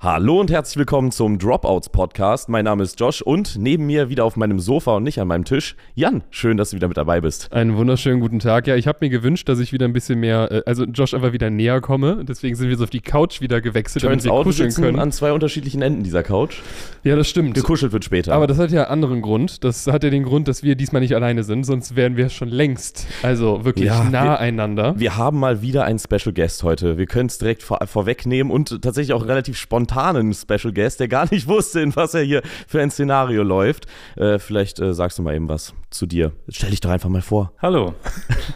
Hallo und herzlich willkommen zum Dropouts Podcast. Mein Name ist Josh und neben mir wieder auf meinem Sofa und nicht an meinem Tisch Jan. Schön, dass du wieder mit dabei bist. Einen wunderschönen guten Tag. Ja, ich habe mir gewünscht, dass ich wieder ein bisschen mehr, äh, also Josh einfach wieder näher komme. Deswegen sind wir so auf die Couch wieder gewechselt, Turns damit wir out, wir kuscheln sitzen können. an zwei unterschiedlichen Enden dieser Couch. Ja, das stimmt. Gekuschelt wird später. Aber das hat ja einen anderen Grund. Das hat ja den Grund, dass wir diesmal nicht alleine sind, sonst wären wir schon längst, also wirklich Ja, nah wir- einander. wir haben mal wieder einen Special Guest heute. Wir können es direkt vor, vorwegnehmen und tatsächlich auch relativ spontanen Special Guest, der gar nicht wusste, in was er hier für ein Szenario läuft. Äh, vielleicht äh, sagst du mal eben was zu dir. Stell dich doch einfach mal vor. Hallo,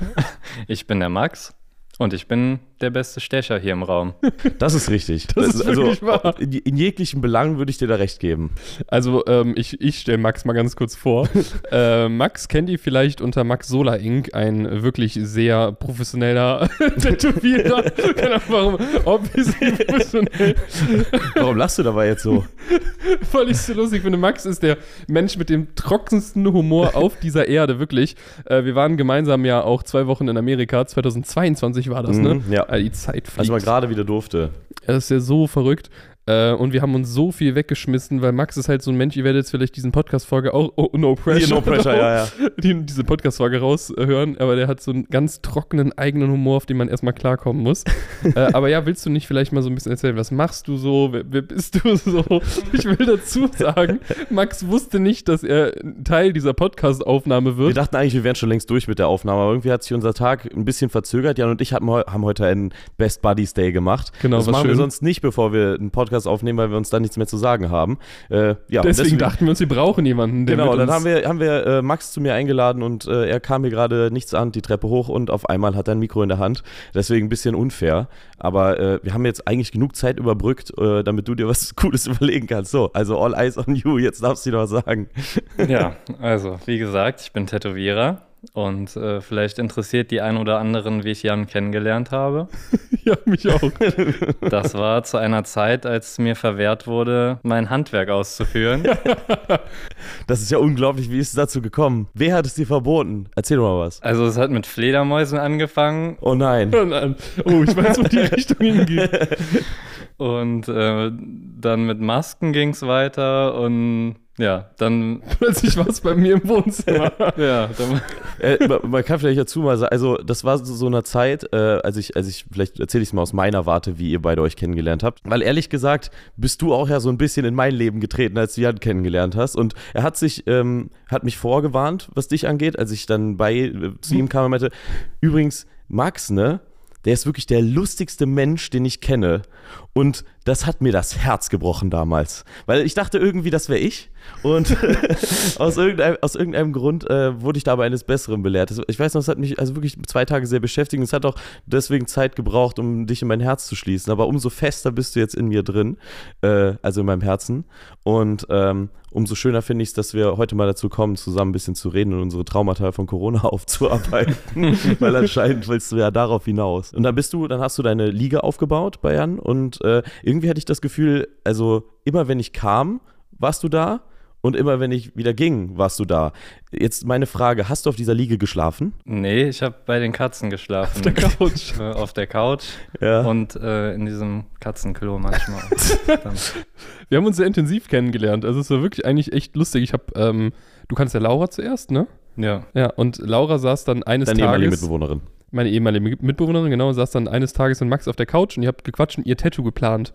ich bin der Max und ich bin der beste Stecher hier im Raum. Das ist richtig. Das ist also, wirklich wahr. In, jeglichen Belangen würde ich dir da recht geben. Also, ähm, ich, ich stelle Max mal ganz kurz vor. äh, Max kennt ihr vielleicht unter Max Sola Inc., ein wirklich sehr professioneller Tätowierer. Keine Ahnung, warum, professionell. Warum lachst du dabei jetzt so? Weil ich so lustig finde. Max ist der Mensch mit dem trockensten Humor auf dieser Erde, wirklich. Äh, wir waren gemeinsam ja auch zwei Wochen in Amerika. 2022 war das, ne? Mhm, ja. Die Zeit fliegt. Als man gerade wieder durfte. Das ist ja so verrückt. Äh, und wir haben uns so viel weggeschmissen, weil Max ist halt so ein Mensch, ihr werdet jetzt vielleicht diesen Podcast-Folge auch, oh, no pressure, Hier, no pressure, ja, ja. Die, diese Podcast-Folge raushören, aber der hat so einen ganz trockenen eigenen Humor, auf den man erstmal klarkommen muss. äh, aber ja, willst du nicht vielleicht mal so ein bisschen erzählen, was machst du so, wer, wer bist du so? Ich will dazu sagen, Max wusste nicht, dass er Teil dieser Podcast-Aufnahme Wir wird. dachten eigentlich, wir wären schon längst durch mit der Aufnahme, aber irgendwie hat sich unser Tag ein bisschen verzögert. Jan und ich haben, haben heute einen Best Buddies Day gemacht. Genau, das machen wir schön. sonst nicht, bevor wir einen Podcast aufnehmen, weil wir uns dann nichts mehr zu sagen haben. Äh, ja, und Deswegen, dachten wir uns, wir brauchen jemanden, der Genau, mit dann haben wir, haben wir äh, Max zu mir eingeladen und äh, er kam mir gerade nichts an, die Treppe hoch und auf einmal hat er ein Mikro in der Hand. Deswegen ein bisschen unfair. Aber äh, wir haben jetzt eigentlich genug Zeit überbrückt, äh, damit du dir was Cooles überlegen kannst. So, also all eyes on you, jetzt darfst du dir was sagen. Ja, also wie gesagt, ich bin Tätowierer und äh, vielleicht interessiert die ein oder anderen, wie ich Jan kennengelernt habe. ja, mich auch. Das war zu einer Zeit, als mir verwehrt wurde, mein Handwerk auszuführen. Das ist ja unglaublich, wie ist es dazu gekommen? Wer hat es dir verboten? Erzähl doch mal was. Also es hat mit Fledermäusen angefangen Oh nein. Oh, ich weiß, wo die Richtung hingeht. und äh, dann mit Masken ging es weiter und ja, dann, Plötzlich war es bei mir im Wohnzimmer. ja, dann äh, man, man kann vielleicht dazu mal sagen, also das war so, so eine Zeit, äh, als ich, als ich, vielleicht erzähle ich es mal aus meiner Warte, wie ihr beide euch kennengelernt habt. Weil ehrlich gesagt, bist du auch ja so ein bisschen in mein Leben getreten, als du Jan kennengelernt hast. Und er hat sich, ähm, hat mich vorgewarnt, was dich angeht, als ich dann bei äh, zu ihm kam und meinte, übrigens, Max, ne? Der ist wirklich der lustigste Mensch, den ich kenne. Und das hat mir das Herz gebrochen damals. Weil ich dachte irgendwie, das wäre ich. Und aus, irgendeinem, aus irgendeinem Grund äh, wurde ich da aber eines Besseren belehrt. Ich weiß noch, es hat mich also wirklich zwei Tage sehr beschäftigt. Und es hat auch deswegen Zeit gebraucht, um dich in mein Herz zu schließen. Aber umso fester bist du jetzt in mir drin. Äh, also in meinem Herzen. Und ähm, umso schöner finde ich es, dass wir heute mal dazu kommen, zusammen ein bisschen zu reden und unsere Traumata von Corona aufzuarbeiten. Weil anscheinend willst du ja darauf hinaus. Und dann bist du, dann hast du deine Liga aufgebaut bei Jan. Und äh, irgendwie hatte ich das Gefühl, also immer wenn ich kam, warst du da. Und immer wenn ich wieder ging, warst du da. Jetzt meine Frage, hast du auf dieser Liege geschlafen? Nee, ich habe bei den Katzen geschlafen. Auf der Couch. Äh, auf der Couch Ja. und äh, in diesem Katzenklo manchmal. Wir haben uns sehr intensiv kennengelernt. Also es war wirklich eigentlich echt lustig. Ich habe, ähm, du kannst ja Laura zuerst, ne? ja. Ja, und Laura saß dann eines Deine ehemalige Tages, Mitbewohnerin. Meine ehemalige Mitbewohnerin, genau, saß dann eines Tages mit Max auf der Couch und ihr habt gequatscht und ihr Tattoo geplant.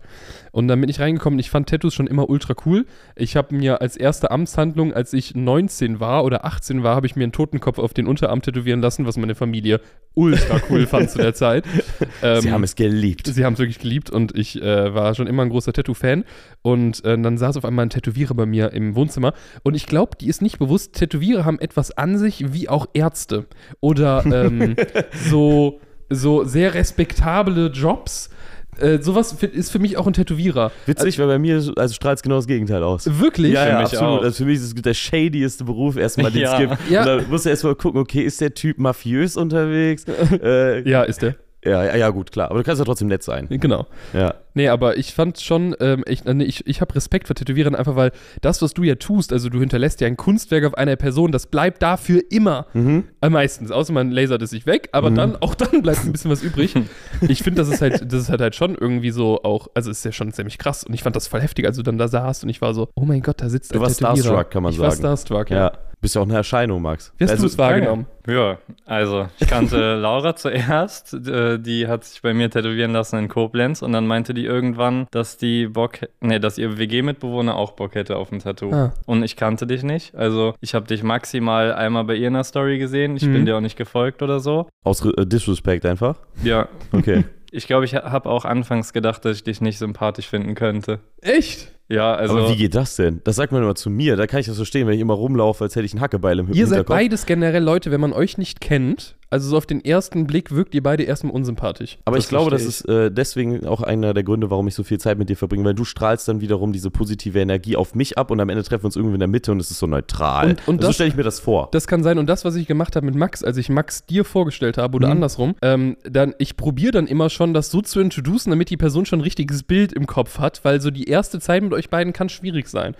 Und dann bin ich reingekommen, ich fand Tattoos schon immer ultra cool. Ich habe mir als erste Amtshandlung, als ich 19 war oder 18 war, habe ich mir einen Totenkopf auf den Unterarm tätowieren lassen, was meine Familie ultra cool fand zu der Zeit. Sie Ähm, haben es geliebt. Sie haben es wirklich geliebt und ich äh, war schon immer ein großer Tattoo-Fan. Und äh, dann saß auf einmal ein Tätowierer bei mir im Wohnzimmer. Und ich glaube, die ist nicht bewusst, Tätowierer haben etwas an sich wie auch Ärzte. Oder ähm, so, so sehr respektable Jobs. Äh, sowas ist für mich auch ein Tätowierer. Witzig, weil bei mir also strahlt es genau das Gegenteil aus. Wirklich? Ja, Für ja, mich absolut. auch. Also für mich ist es der shadieste Beruf erstmal, den es Ja. gibt. Ja. Und dann musst du erstmal gucken, okay, ist der Typ mafiös unterwegs? äh, Ja, ist der. Ja, ja, ja, gut, klar. Aber du kannst ja trotzdem nett sein. Genau. Ja. Nee, aber ich fand schon, ähm, ich, nee, ich, ich habe Respekt vor Tätowieren, einfach weil das, was du ja tust, also du hinterlässt ja ein Kunstwerk auf einer Person, das bleibt dafür immer. Mhm. Äh, meistens, außer man lasert es sich weg, aber Mhm. dann, auch dann bleibt ein bisschen was übrig. Ich finde, das ist halt, das ist halt, halt schon irgendwie so auch, also ist ja schon ziemlich krass und ich fand das voll heftig, als du dann da saßt und ich war so, oh mein Gott, da sitzt Du ein warst Tätowierer. starstruck, kann man ich war sagen. starstruck, ja. Ja. Bist ja auch eine Erscheinung, Max. Wie hast Also, du es wahrgenommen? Ja, also ich kannte Laura zuerst, äh, die hat sich bei mir tätowieren lassen in Koblenz und dann meinte die irgendwann, dass die Bock, nee, dass ihr WG-Mitbewohner auch Bock hätte auf ein Tattoo. Ah. Und ich kannte dich nicht, also ich habe dich maximal einmal bei ihr in der Story gesehen, ich Mhm. bin dir auch nicht gefolgt oder so. Aus äh, Disrespect einfach. Ja, Okay. ich glaube, ich habe auch anfangs gedacht, dass ich dich nicht sympathisch finden könnte. Echt? Ja, also Aber wie geht das denn? Das sagt man immer zu mir. Da kann ich das verstehen, wenn ich immer rumlaufe, als hätte ich einen Hackebeil im Ihr seid Hinterkopf. beides generell Leute, wenn man euch nicht kennt, also so auf den ersten Blick wirkt ihr beide erstmal unsympathisch. Aber Das ich glaube, das ist äh, deswegen auch einer der Gründe, warum ich so viel Zeit mit dir verbringe, weil du strahlst dann wiederum diese positive Energie auf mich ab und am Ende treffen wir uns irgendwie in der Mitte und es ist so neutral. Und- und Also so das- stelle ich mir das vor. Das kann sein. Und das, was ich gemacht habe mit Max, als ich Max dir vorgestellt habe oder Mhm. andersrum, ähm, dann, ich probiere dann immer schon, das so zu introducen, damit die Person schon ein richtiges Bild im Kopf hat, weil so die erste Zeit mit euch beiden kann schwierig sein.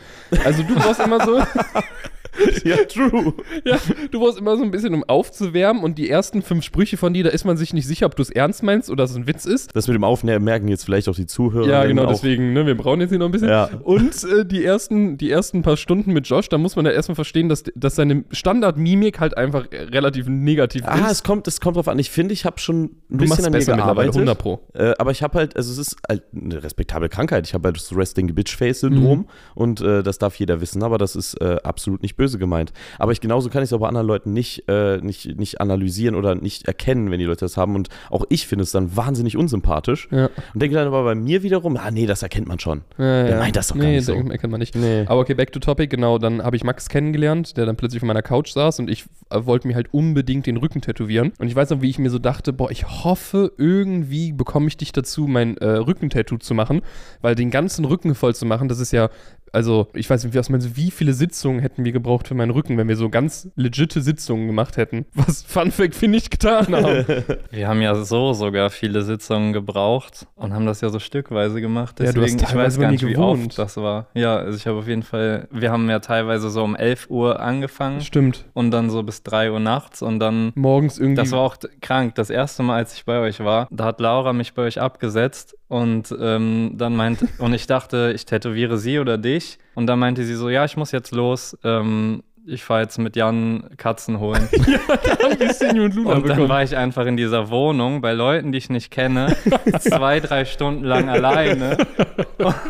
Also du brauchst immer so, ja, true. ja, du brauchst immer so ein bisschen, um aufzuwärmen und die ersten fünf Sprüche von dir, da ist man sich nicht sicher, ob du es ernst meinst oder es ein Witz ist. Das mit dem Aufnehmen merken jetzt vielleicht auch die Zuhörer. Ja, genau, deswegen, ne, wir brauchen jetzt hier noch ein bisschen. Ja. Und äh, die, ersten, die ersten paar Stunden mit Josh, da muss man ja erstmal verstehen, dass, dass seine Standardmimik halt einfach relativ negativ Ah, ist. es kommt, es kommt drauf an. Ich finde, ich habe schon ein Du bisschen an mir gearbeitet. 100 Pro. Äh, aber ich habe halt, also es ist halt eine respektable Krankheit. Ich habe halt das Resting Bitch Face Syndrom Mhm. und äh, das darf jeder wissen, aber das ist äh, absolut nicht böse gemeint. Aber ich genauso kann ich es auch bei anderen Leuten nicht, äh, nicht, nicht analysieren oder nicht erkennen, wenn die Leute das haben. Und auch ich finde es dann wahnsinnig unsympathisch. Ja. Und denke dann aber bei mir wiederum, ah nee, das erkennt man schon. Ja, Der ja. meint das doch gar nee, nicht so. Erkennt man nicht. Nee. Aber okay, back to topic, genau, dann habe ich Max kennengelernt, der dann plötzlich auf meiner Couch saß und ich äh, wollte mir halt unbedingt den Rücken tätowieren. Und ich weiß noch, wie ich mir so dachte, boah, ich hoffe, irgendwie bekomme ich dich dazu, mein äh, Rückentattoo zu machen, weil den ganzen Rücken voll zu machen, das ist ja, also, ich weiß nicht, was meinst du, wie viele Sitzungen hätten wir gebraucht für meinen Rücken, wenn wir so ganz legitte Sitzungen gemacht hätten? Was Fun Fact wir nicht getan haben. Wir haben ja so sogar viele Sitzungen gebraucht und haben das ja so stückweise gemacht. Ja, du hast Deswegen, ich weiß gar nicht, wie gewohnt. oft das war. Ja, also ich habe auf jeden Fall, wir haben ja teilweise so um 11 Uhr angefangen Stimmt. und dann so bis 3 Uhr nachts und dann, Morgens irgendwie. das war auch krank. Das erste Mal, als ich bei euch war, da hat Laura mich bei euch abgesetzt und ähm, dann meint, und ich dachte, ich tätowiere sie oder dich und dann meinte sie so, ja, ich muss jetzt los, ähm, ich fahre jetzt mit Jan Katzen holen. ein bisschen und Luna Und dann bekommen. war ich einfach in dieser Wohnung bei Leuten, die ich nicht kenne, zwei, drei Stunden lang alleine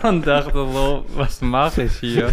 und dachte so, was mache ich hier?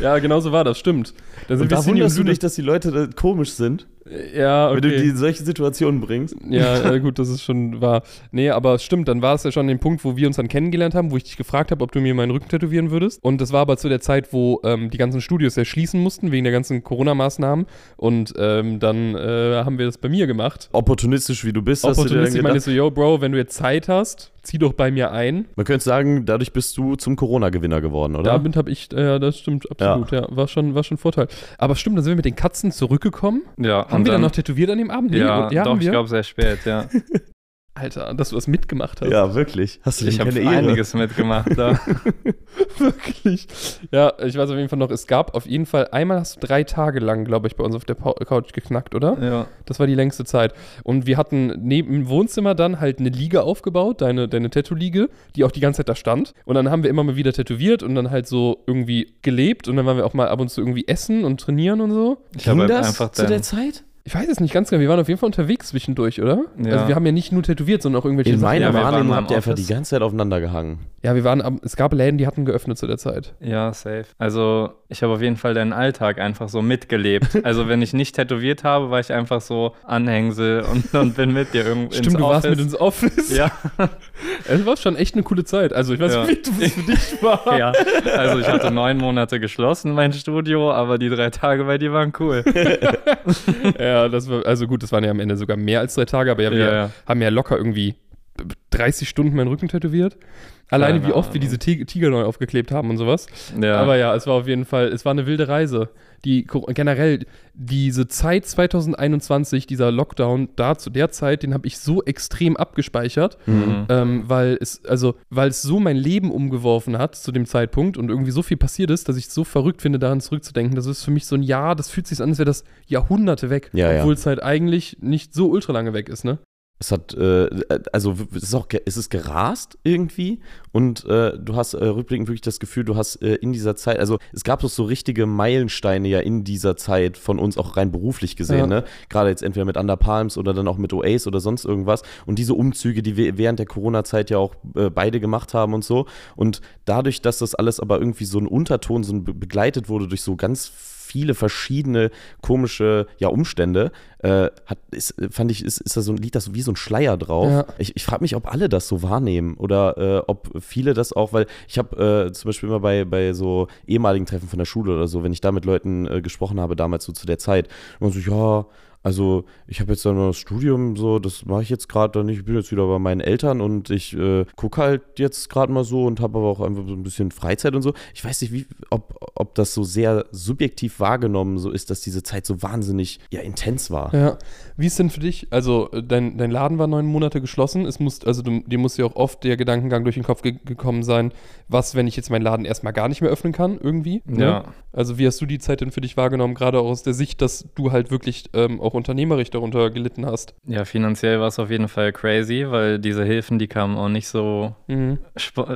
Ja, genau so war das, stimmt. Dann Und da wunderst du dich, dass die Leute da komisch sind, Ja, wenn du okay. die in solche Situationen bringst. Ja, äh, gut, das ist schon wahr. Nee, aber stimmt, dann war es ja schon den Punkt, wo wir uns dann kennengelernt haben, wo ich dich gefragt habe, ob du mir meinen Rücken tätowieren würdest. Und das war aber zu der Zeit, wo ähm, die ganzen Studios ja schließen mussten, wegen der ganzen Corona-Maßnahmen. Und ähm, dann äh, haben wir das bei mir gemacht. Opportunistisch, wie du bist, hast du dir Opportunistisch meine ich so, yo, Bro, wenn du jetzt Zeit hast, zieh doch bei mir ein. man könnte sagen, dadurch bist du zum Corona-Gewinner geworden, oder? Damit habe ich, äh, das stimmt, absolut, ja. War schon, war schon Vorteil. Aber stimmt, dann sind wir mit den Katzen zurückgekommen. Ja, Haben wir dann noch tätowiert an dem Abend? Ja, ja doch, haben ich wir. glaube sehr spät, ja. Alter, dass du das mitgemacht hast. ja, wirklich. Hast du Ich habe einiges mitgemacht da. Wirklich. Ja, ich weiß auf jeden Fall noch, es gab auf jeden Fall, einmal hast du drei Tage lang, glaube ich, bei uns auf der Couch geknackt, oder? Ja. Das war die längste Zeit. Und wir hatten neben dem Wohnzimmer dann halt eine Liege aufgebaut, deine, deine Tattoo-Liege, die auch die ganze Zeit da stand. Und dann haben wir immer mal wieder tätowiert und dann halt so irgendwie gelebt. Und dann waren wir auch mal ab und zu irgendwie essen und trainieren und so. Ich Ging habe das einfach zu der Zeit? Ich weiß es nicht ganz genau, wir waren auf jeden Fall unterwegs zwischendurch, oder? Ja. Also wir haben ja nicht nur tätowiert, sondern auch irgendwelche In meiner Wahrnehmung habt ihr einfach die ganze Zeit aufeinander gehangen. Ja, wir waren, es gab Läden, die hatten geöffnet zu der Zeit. Ja, safe. Also ich habe auf jeden Fall deinen Alltag einfach so mitgelebt. Also wenn ich nicht tätowiert habe, war ich einfach so Anhängsel und, und bin mit dir irgendwo Stimmt, ins du warst mit ins Office. Ja, Es war schon echt eine coole Zeit. Also ich weiß Ja. nicht, wie das für dich war. ja. Also ich hatte neun Monate geschlossen, mein Studio, aber die drei Tage bei dir waren cool. Ja, das war, also gut, das waren ja am Ende sogar mehr als drei Tage, aber ja, wir Ja, ja. haben ja locker irgendwie 30 Stunden meinen Rücken tätowiert. Alleine Keine wie oft wir Ahnung. diese Ti- Tiger neu aufgeklebt haben und sowas. Ja. Aber ja, es war auf jeden Fall, es war eine wilde Reise. Die generell diese Zeit 2021, dieser Lockdown, da zu der Zeit, den habe ich so extrem abgespeichert, Mhm. ähm, weil es also weil es so mein Leben umgeworfen hat zu dem Zeitpunkt und irgendwie so viel passiert ist, dass ich es so verrückt finde, daran zurückzudenken. Das ist für mich so ein Jahr, das fühlt sich an, als wäre das Jahrhunderte weg, Ja, ja. obwohl es halt eigentlich nicht so ultra lange weg ist, ne? Es hat, äh, also w- es ist auch, es ist gerast irgendwie und äh, du hast äh, rückblickend wirklich das Gefühl, du hast äh, in dieser Zeit, also es gab doch so richtige Meilensteine ja in dieser Zeit von uns auch rein beruflich gesehen, Ja. ne? Gerade jetzt entweder mit Under Palms oder dann auch mit Oace oder sonst irgendwas und diese Umzüge, die wir während der Corona-Zeit ja auch äh, beide gemacht haben und so und dadurch, dass das alles aber irgendwie so ein Unterton so ein, be- begleitet wurde durch so ganz viele verschiedene komische ja, Umstände, äh, hat, ist, fand ich, ist, ist da so ein Lied, das wie so ein Schleier drauf. Ja. Ich, ich frage mich, ob alle das so wahrnehmen oder äh, ob viele das auch, weil ich habe äh, zum Beispiel immer bei, bei so ehemaligen Treffen von der Schule oder so, wenn ich da mit Leuten äh, gesprochen habe, damals so zu der Zeit, immer so, ja, also ich habe jetzt dann mal das Studium, so, das mache ich jetzt gerade dann nicht, ich bin jetzt wieder bei meinen Eltern und ich äh, gucke halt jetzt gerade mal so und habe aber auch einfach so ein bisschen Freizeit und so. Ich weiß nicht, wie, ob, ob das so sehr subjektiv wahrgenommen so ist, dass diese Zeit so wahnsinnig ja, intens war. Ja. Wie ist denn für dich? Also, dein, dein Laden war neun Monate geschlossen. Es muss, also du, dir muss ja auch oft der Gedankengang durch den Kopf ge gekommen sein, was, wenn ich jetzt meinen Laden erstmal gar nicht mehr öffnen kann, irgendwie? ne? Ja. Also, wie hast du die Zeit denn für dich wahrgenommen, gerade auch aus der Sicht, dass du halt wirklich ähm, auch unternehmerisch darunter gelitten hast? Ja, finanziell war es auf jeden Fall crazy, weil diese Hilfen, die kamen auch nicht so, Mhm.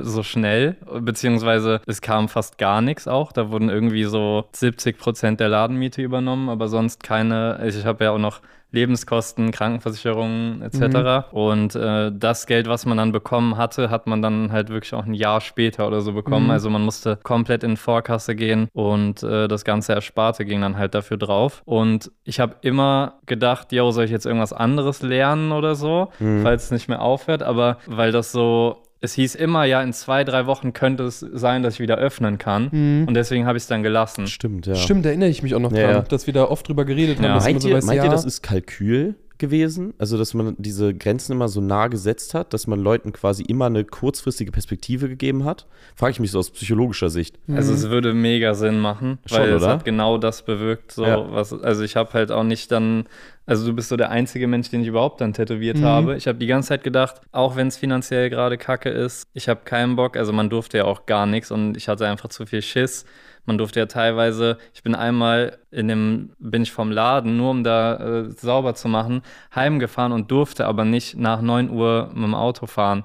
so schnell, beziehungsweise es kam fast gar nichts auch. Da wurden irgendwie so 70 Prozent der Ladenmiete übernommen, aber sonst keine. Ich habe ja auch noch Lebenskosten, Krankenversicherungen etc. Und äh, das Geld, was man dann bekommen hatte, hat man dann halt wirklich auch ein Jahr später oder so bekommen. Mhm. Also man musste komplett in Vorkasse gehen und äh, das ganze Ersparte ging dann halt dafür drauf. Und ich habe immer gedacht, yo, soll ich jetzt irgendwas anderes lernen oder so, Mhm. falls es nicht mehr aufhört. Aber weil das so es hieß immer, ja, in zwei, drei Wochen könnte es sein, dass ich wieder öffnen kann. Mhm. Und deswegen habe ich es dann gelassen. Stimmt, ja. Stimmt, da erinnere ich mich auch noch Ja, dran, ja. dass wir da oft drüber geredet haben. Ja. dass man Meint, so ihr, weiß, meint ja, ihr, das ist Kalkül gewesen? Also, dass man diese Grenzen immer so nah gesetzt hat, dass man Leuten quasi immer eine kurzfristige Perspektive gegeben hat? Frage ich mich so aus psychologischer Sicht. Also es würde mega Sinn machen, Schon, weil es oder? hat genau das bewirkt, so Ja. was. Also ich habe halt auch nicht dann, also du bist so der einzige Mensch, den ich überhaupt dann tätowiert Mhm. habe. Ich habe die ganze Zeit gedacht, auch wenn es finanziell gerade Kacke ist, ich habe keinen Bock. Also man durfte ja auch gar nichts und ich hatte einfach zu viel Schiss. Man durfte ja teilweise, ich bin einmal in dem, bin ich vom Laden, nur um da äh, sauber zu machen, heimgefahren und durfte aber nicht nach 9 Uhr mit dem Auto fahren,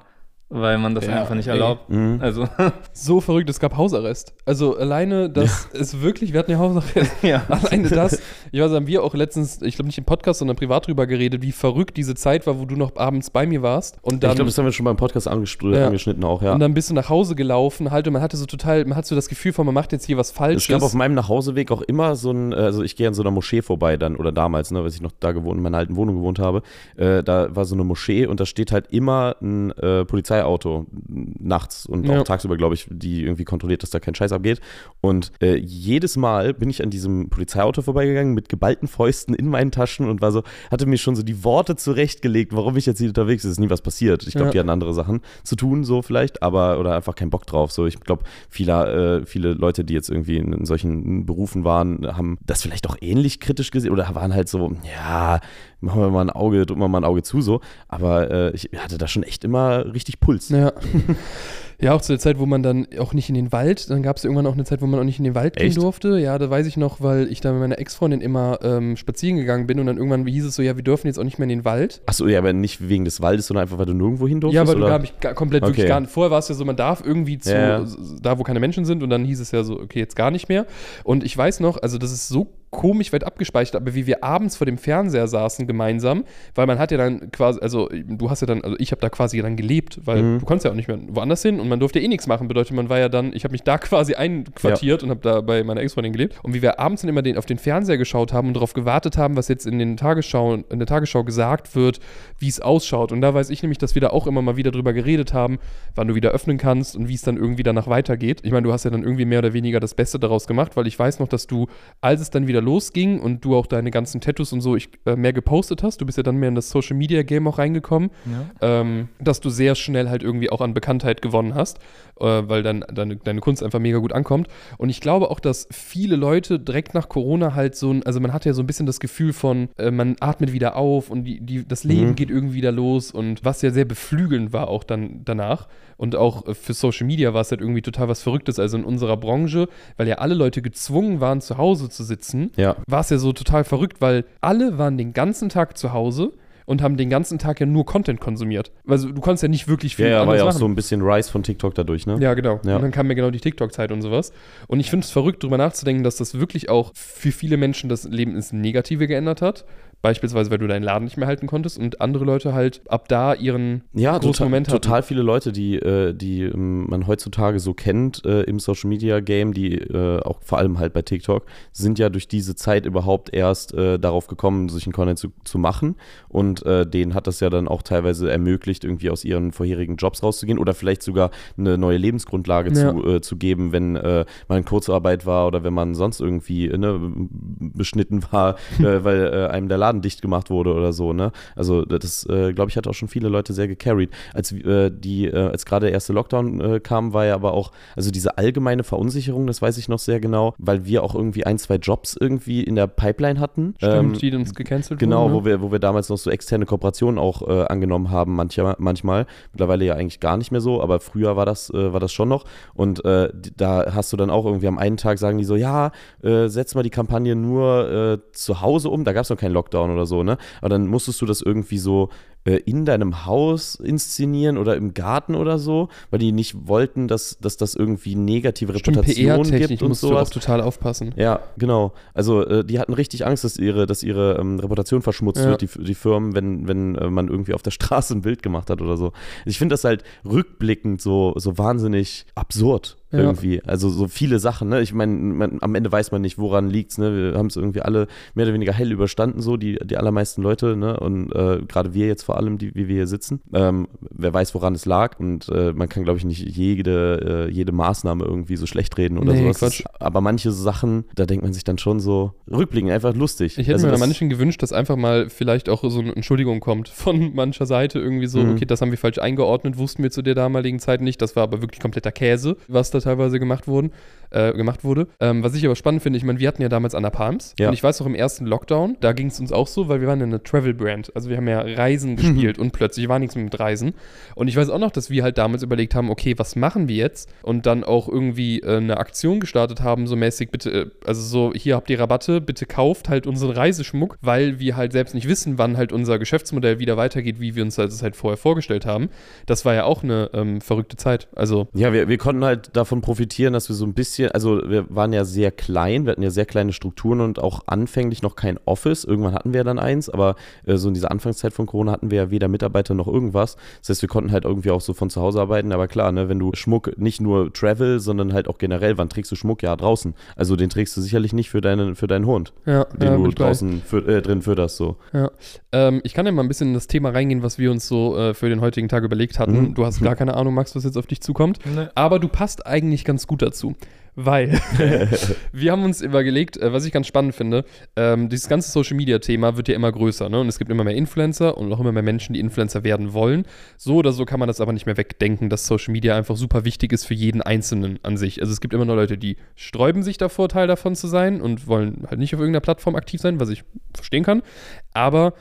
weil man das Ja, einfach nicht ey. erlaubt. Mhm. Also, so verrückt, es gab Hausarrest. Also alleine, das ist wirklich, wir hatten ja Hausarrest. ja. Alleine das, ich weiß, haben wir auch letztens, ich glaube nicht im Podcast, sondern privat drüber geredet, wie verrückt diese Zeit war, wo du noch abends bei mir warst. Und dann, ich glaube, das haben wir schon beim Podcast Ja. angeschnitten auch, ja. und dann bist du nach Hause gelaufen, halt, und man hatte so total, man hat so das Gefühl von, man macht jetzt hier was Es Falsches. gab auf meinem Nachhauseweg auch immer so ein, äh, also ich gehe an so einer Moschee vorbei dann, oder damals, ne, als ich noch da gewohnt, in meiner alten Wohnung gewohnt habe, äh, da war so eine Moschee und da steht halt immer ein äh, Polizeiauto nachts und Ja. auch tagsüber, glaube ich, die irgendwie kontrolliert, dass da kein Scheiß abgeht. Und äh, jedes Mal bin ich an diesem Polizeiauto vorbeigegangen mit geballten Fäusten in meinen Taschen und war so, hatte mir schon so die Worte zurechtgelegt, warum ich jetzt hier unterwegs. Es ist nie was passiert. Ich glaube, Ja. die hatten andere Sachen zu tun, so vielleicht, aber oder einfach keinen Bock drauf. So, ich glaube, viele, äh, viele Leute, die jetzt irgendwie in, in solchen Berufen waren, haben das vielleicht auch ähnlich kritisch gesehen oder waren halt so, ja, machen wir mal ein Auge, drücken wir mal ein Auge zu, so. Aber äh, ich hatte da schon echt immer richtig Puls. Ja. Ja, auch zu der Zeit, wo man dann auch nicht in den Wald, dann gab es irgendwann auch eine Zeit, wo man auch nicht in den Wald gehen Echt? durfte. Ja, da weiß ich noch, weil ich da mit meiner Ex-Freundin immer ähm, spazieren gegangen bin und dann irgendwann hieß es so, ja, wir dürfen jetzt auch nicht mehr in den Wald. Achso, ja, aber nicht wegen des Waldes, sondern einfach, weil du nirgendwo hin durftest? Ja, aber du oder? habe ich gar, komplett wirklich Okay. gar nicht. Vorher war es ja so, man darf irgendwie zu, ja. da wo keine Menschen sind und dann hieß es ja so, okay, jetzt gar nicht mehr. Und ich weiß noch, also das ist so komisch weit abgespeichert, aber wie wir abends vor dem Fernseher saßen gemeinsam, weil man hat ja dann quasi, also du hast ja dann, also ich habe da quasi dann gelebt, weil Mhm. du konntest ja auch nicht mehr woanders hin und man durfte eh nichts machen, bedeutet, man war ja dann, ich habe mich da quasi einquartiert und habe da bei meiner Ex-Freundin gelebt und wie wir abends dann immer den, auf den Fernseher geschaut haben und darauf gewartet haben, was jetzt in den Tagesschau, in der Tagesschau gesagt wird, wie es ausschaut und da weiß ich nämlich, dass wir da auch immer mal wieder drüber geredet haben, wann du wieder öffnen kannst und wie es dann irgendwie danach weitergeht. Ich meine, du hast ja dann irgendwie mehr oder weniger das Beste daraus gemacht, weil ich weiß noch, dass du, als es dann wieder losging und du auch deine ganzen Tattoos und so ich, äh, mehr gepostet hast, du bist ja dann mehr in das Social Media Game auch reingekommen, Ja. ähm, dass du sehr schnell halt irgendwie auch an Bekanntheit gewonnen hast, äh, weil dann deine, deine Kunst einfach mega gut ankommt. Und ich glaube auch, dass viele Leute direkt nach Corona halt so ein, also man hat ja so ein bisschen das Gefühl von, äh, man atmet wieder auf und die, die, das Leben Mhm. geht irgendwie wieder los und was ja sehr beflügelnd war auch dann danach. Und auch äh, für Social Media war es halt irgendwie total was Verrücktes. Also in unserer Branche, weil ja alle Leute gezwungen waren, zu Hause zu sitzen, Ja. war es ja so total verrückt, weil alle waren den ganzen Tag zu Hause und haben den ganzen Tag ja nur Content konsumiert. Also du konntest ja nicht wirklich viel Ja, ja, war ja auch machen. so ein bisschen Rise von TikTok dadurch, ne? Ja, genau. Ja. Und dann kam ja genau die TikTok-Zeit und sowas. Und ich finde es verrückt, darüber nachzudenken, dass das wirklich auch für viele Menschen das Leben ins Negative geändert hat. Beispielsweise, weil du deinen Laden nicht mehr halten konntest und andere Leute halt ab da ihren Ja, großen total, Moment hatten. total viele Leute, die, äh, die ähm, man heutzutage so kennt äh, im Social Media Game, die äh, auch vor allem halt bei TikTok, sind ja durch diese Zeit überhaupt erst darauf gekommen, solchen Content zu, zu machen. Und äh, denen hat das ja dann auch teilweise ermöglicht, irgendwie aus ihren vorherigen Jobs rauszugehen oder vielleicht sogar eine neue Lebensgrundlage Ja. zu, äh, zu geben, wenn äh, man in Kurzarbeit war oder wenn man sonst irgendwie ne, beschnitten war, weil einem der Laden dicht gemacht wurde oder so. Ne? Also das, äh, glaube ich, hat auch schon viele Leute sehr gecarried. Als äh, die, äh, als gerade der erste Lockdown äh, kam, war ja aber auch, also diese allgemeine Verunsicherung, das weiß ich noch sehr genau, weil wir auch irgendwie ein, zwei Jobs irgendwie in der Pipeline hatten. Stimmt, Ähm, die uns gecancelt Genau, wurden. wo wir, wo wir damals noch so externe Kooperationen auch äh, angenommen haben, mancher, manchmal. Mittlerweile ja eigentlich gar nicht mehr so, aber früher war das, äh, war das schon noch. Und da hast du dann auch irgendwie am einen Tag sagen die so, ja, setz mal die Kampagne nur zu Hause um. Da gab es noch keinen Lockdown oder so, ne? Aber dann musstest du das irgendwie so äh, in deinem Haus inszenieren oder im Garten oder so, weil die nicht wollten, dass, dass das irgendwie negative Stimmt, Reputation PR-technisch gibt und musst du auch sowas. total aufpassen. Ja, genau. Also äh, die hatten richtig Angst, dass ihre, dass ihre ähm, Reputation verschmutzt Ja. wird, die, die Firmen, wenn, wenn äh, man irgendwie auf der Straße ein Bild gemacht hat oder so. Ich finde das halt rückblickend so, so wahnsinnig absurd Ja. irgendwie. Also so viele Sachen, ne? Ich meine, am Ende weiß man nicht, woran liegt's, ne? Wir haben es irgendwie alle mehr oder weniger hell überstanden, so, die, die allermeisten Leute, ne? Und äh, gerade wir jetzt vor allem, die, wie wir hier sitzen. Ähm, wer weiß, woran es lag. Und äh, man kann, glaube ich, nicht jede, äh, jede Maßnahme irgendwie so schlecht reden oder Nee, sowas. Quatsch. Aber manche Sachen, da denkt man sich dann schon so, rückblickend einfach lustig. Ich hätte Also mir bei manchen gewünscht, dass einfach mal vielleicht auch so eine Entschuldigung kommt von mancher Seite. Irgendwie so, Mhm. okay, das haben wir falsch eingeordnet, wussten wir zu der damaligen Zeit nicht. Das war aber wirklich kompletter Käse, was da teilweise gemacht wurden, äh, gemacht wurde. Ähm, was ich aber spannend finde, ich meine, wir hatten ja damals Anna Palms. Ja. Und ich weiß noch, im ersten Lockdown, da ging es uns auch so, weil wir waren ja eine Travel-Brand. Also wir haben ja Reisen gespielt und plötzlich war nichts mehr mit Reisen. Und ich weiß auch noch, dass wir halt damals überlegt haben, okay, was machen wir jetzt? Und dann auch irgendwie äh, eine Aktion gestartet haben, so mäßig, bitte, äh, also so, hier habt ihr Rabatte, bitte kauft halt unseren Reiseschmuck, weil wir halt selbst nicht wissen, wann halt unser Geschäftsmodell wieder weitergeht, wie wir uns das halt vorher vorgestellt haben. Das war ja auch eine ähm, verrückte Zeit. Also, Ja, wir, wir konnten halt davon profitieren, dass wir so ein bisschen, also wir waren ja sehr klein, wir hatten ja sehr kleine Strukturen und auch anfänglich noch kein Office. Irgendwann hatten wir dann eins, aber äh, so in dieser Anfangszeit von Corona hatten wir ja weder Mitarbeiter noch irgendwas. Das heißt, wir konnten halt irgendwie auch so von zu Hause arbeiten, aber klar, ne, wenn du Schmuck nicht nur Travel, sondern halt auch generell, wann trägst du Schmuck? Ja, draußen. Also den trägst du sicherlich nicht für, deinen für deinen Hund, ja, den ja, du draußen für, äh, drin fütterst, so. Ja. Ähm, ich kann ja mal ein bisschen in das Thema reingehen, was wir uns so äh, für den heutigen Tag überlegt hatten. Mhm. Du hast gar keine Ahnung, Max, was jetzt auf dich zukommt. Ne. Aber du passt eigentlich ganz gut dazu. Weil wir haben uns überlegt, äh, was ich ganz spannend finde, ähm, dieses ganze Social Media Thema wird ja immer größer, ne? Und es gibt immer mehr Influencer und auch immer mehr Menschen, die Influencer werden wollen. So oder so kann man das aber nicht mehr wegdenken, dass Social Media einfach super wichtig ist für jeden Einzelnen an sich. Also es gibt immer noch Leute, die sträuben sich davor, Teil davon zu sein und wollen halt nicht auf irgendeiner Plattform aktiv sein, was ich verstehen kann. Aber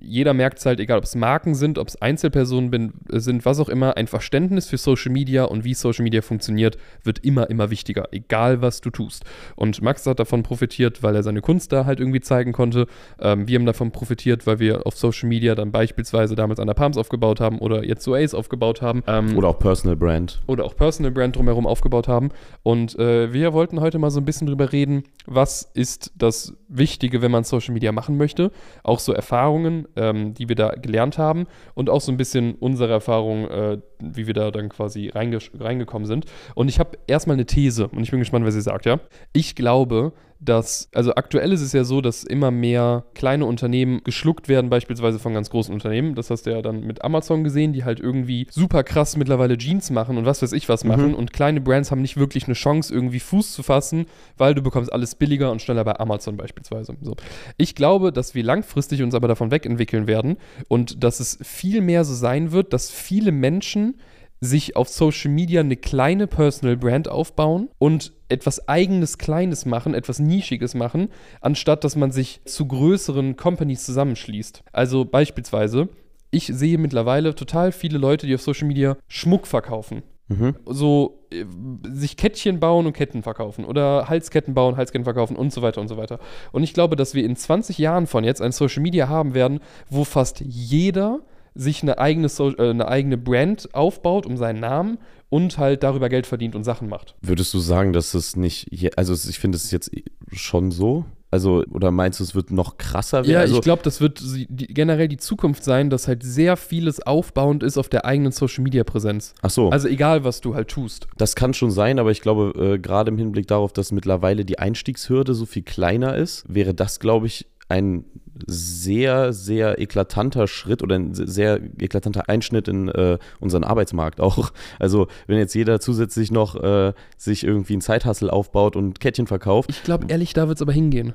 jeder merkt es halt, egal ob es Marken sind, ob es Einzelpersonen bin, äh, sind, was auch immer, ein Verständnis für Social Media und wie Social Media funktioniert, wird immer, immer wichtiger, egal was du tust. Und Max hat davon profitiert, weil er seine Kunst da halt irgendwie zeigen konnte. Ähm, wir haben davon profitiert, weil wir auf Social Media dann beispielsweise damals an der Palms aufgebaut haben oder jetzt so Ace aufgebaut haben. Ähm, Oder auch Personal Brand. oder auch Personal Brand drumherum aufgebaut haben. Und äh, wir wollten heute mal so ein bisschen drüber reden, was ist das Wichtige, wenn man Social Media machen möchte. Auch so Erfahrungen, ähm, die wir da gelernt haben und auch so ein bisschen unsere Erfahrungen, äh, wie wir da dann quasi reinge reingekommen sind. Und ich habe erstmal eine These und ich bin gespannt, was ihr sagt, ja. Ich glaube, dass, also aktuell ist es ja so, dass immer mehr kleine Unternehmen geschluckt werden, beispielsweise von ganz großen Unternehmen. Das hast du ja dann mit Amazon gesehen, die halt irgendwie super krass mittlerweile Jeans machen und was weiß ich was machen. Mhm. Und kleine Brands haben nicht wirklich eine Chance, irgendwie Fuß zu fassen, weil du bekommst alles billiger und schneller bei Amazon beispielsweise. So. Ich glaube, dass wir langfristig uns aber davon wegentwickeln werden und dass es viel mehr so sein wird, dass viele Menschen sich auf Social Media eine kleine Personal Brand aufbauen und etwas eigenes Kleines machen, etwas Nischiges machen, anstatt dass man sich zu größeren Companies zusammenschließt. Also beispielsweise, ich sehe mittlerweile total viele Leute, die auf Social Media Schmuck verkaufen. Mhm. So äh, sich Kettchen bauen und Ketten verkaufen oder Halsketten bauen, Halsketten verkaufen und so weiter und so weiter. Und ich glaube, dass wir in 20 Jahren von jetzt ein Social Media haben werden, wo fast jeder sich eine eigene, so äh, eine eigene Brand aufbaut um seinen Namen und halt darüber Geld verdient und Sachen macht. Würdest du sagen, dass es nicht, also ich finde es jetzt schon so? Also, oder meinst du, es wird noch krasser werden? Ja, also, ich glaube, das wird die, generell die Zukunft sein, dass halt sehr vieles aufbauend ist auf der eigenen Social Media Präsenz. Ach so, Also egal, was du halt tust. das kann schon sein, aber ich glaube, äh, gerade im Hinblick darauf, dass mittlerweile die Einstiegshürde so viel kleiner ist, wäre das, glaube ich, ein sehr, sehr eklatanter Schritt oder ein sehr eklatanter Einschnitt in äh, unseren Arbeitsmarkt auch. Also, wenn jetzt jeder zusätzlich noch äh, sich irgendwie einen Zeithassel aufbaut und Kettchen verkauft, Ich glaube, ehrlich, da wird es aber hingehen.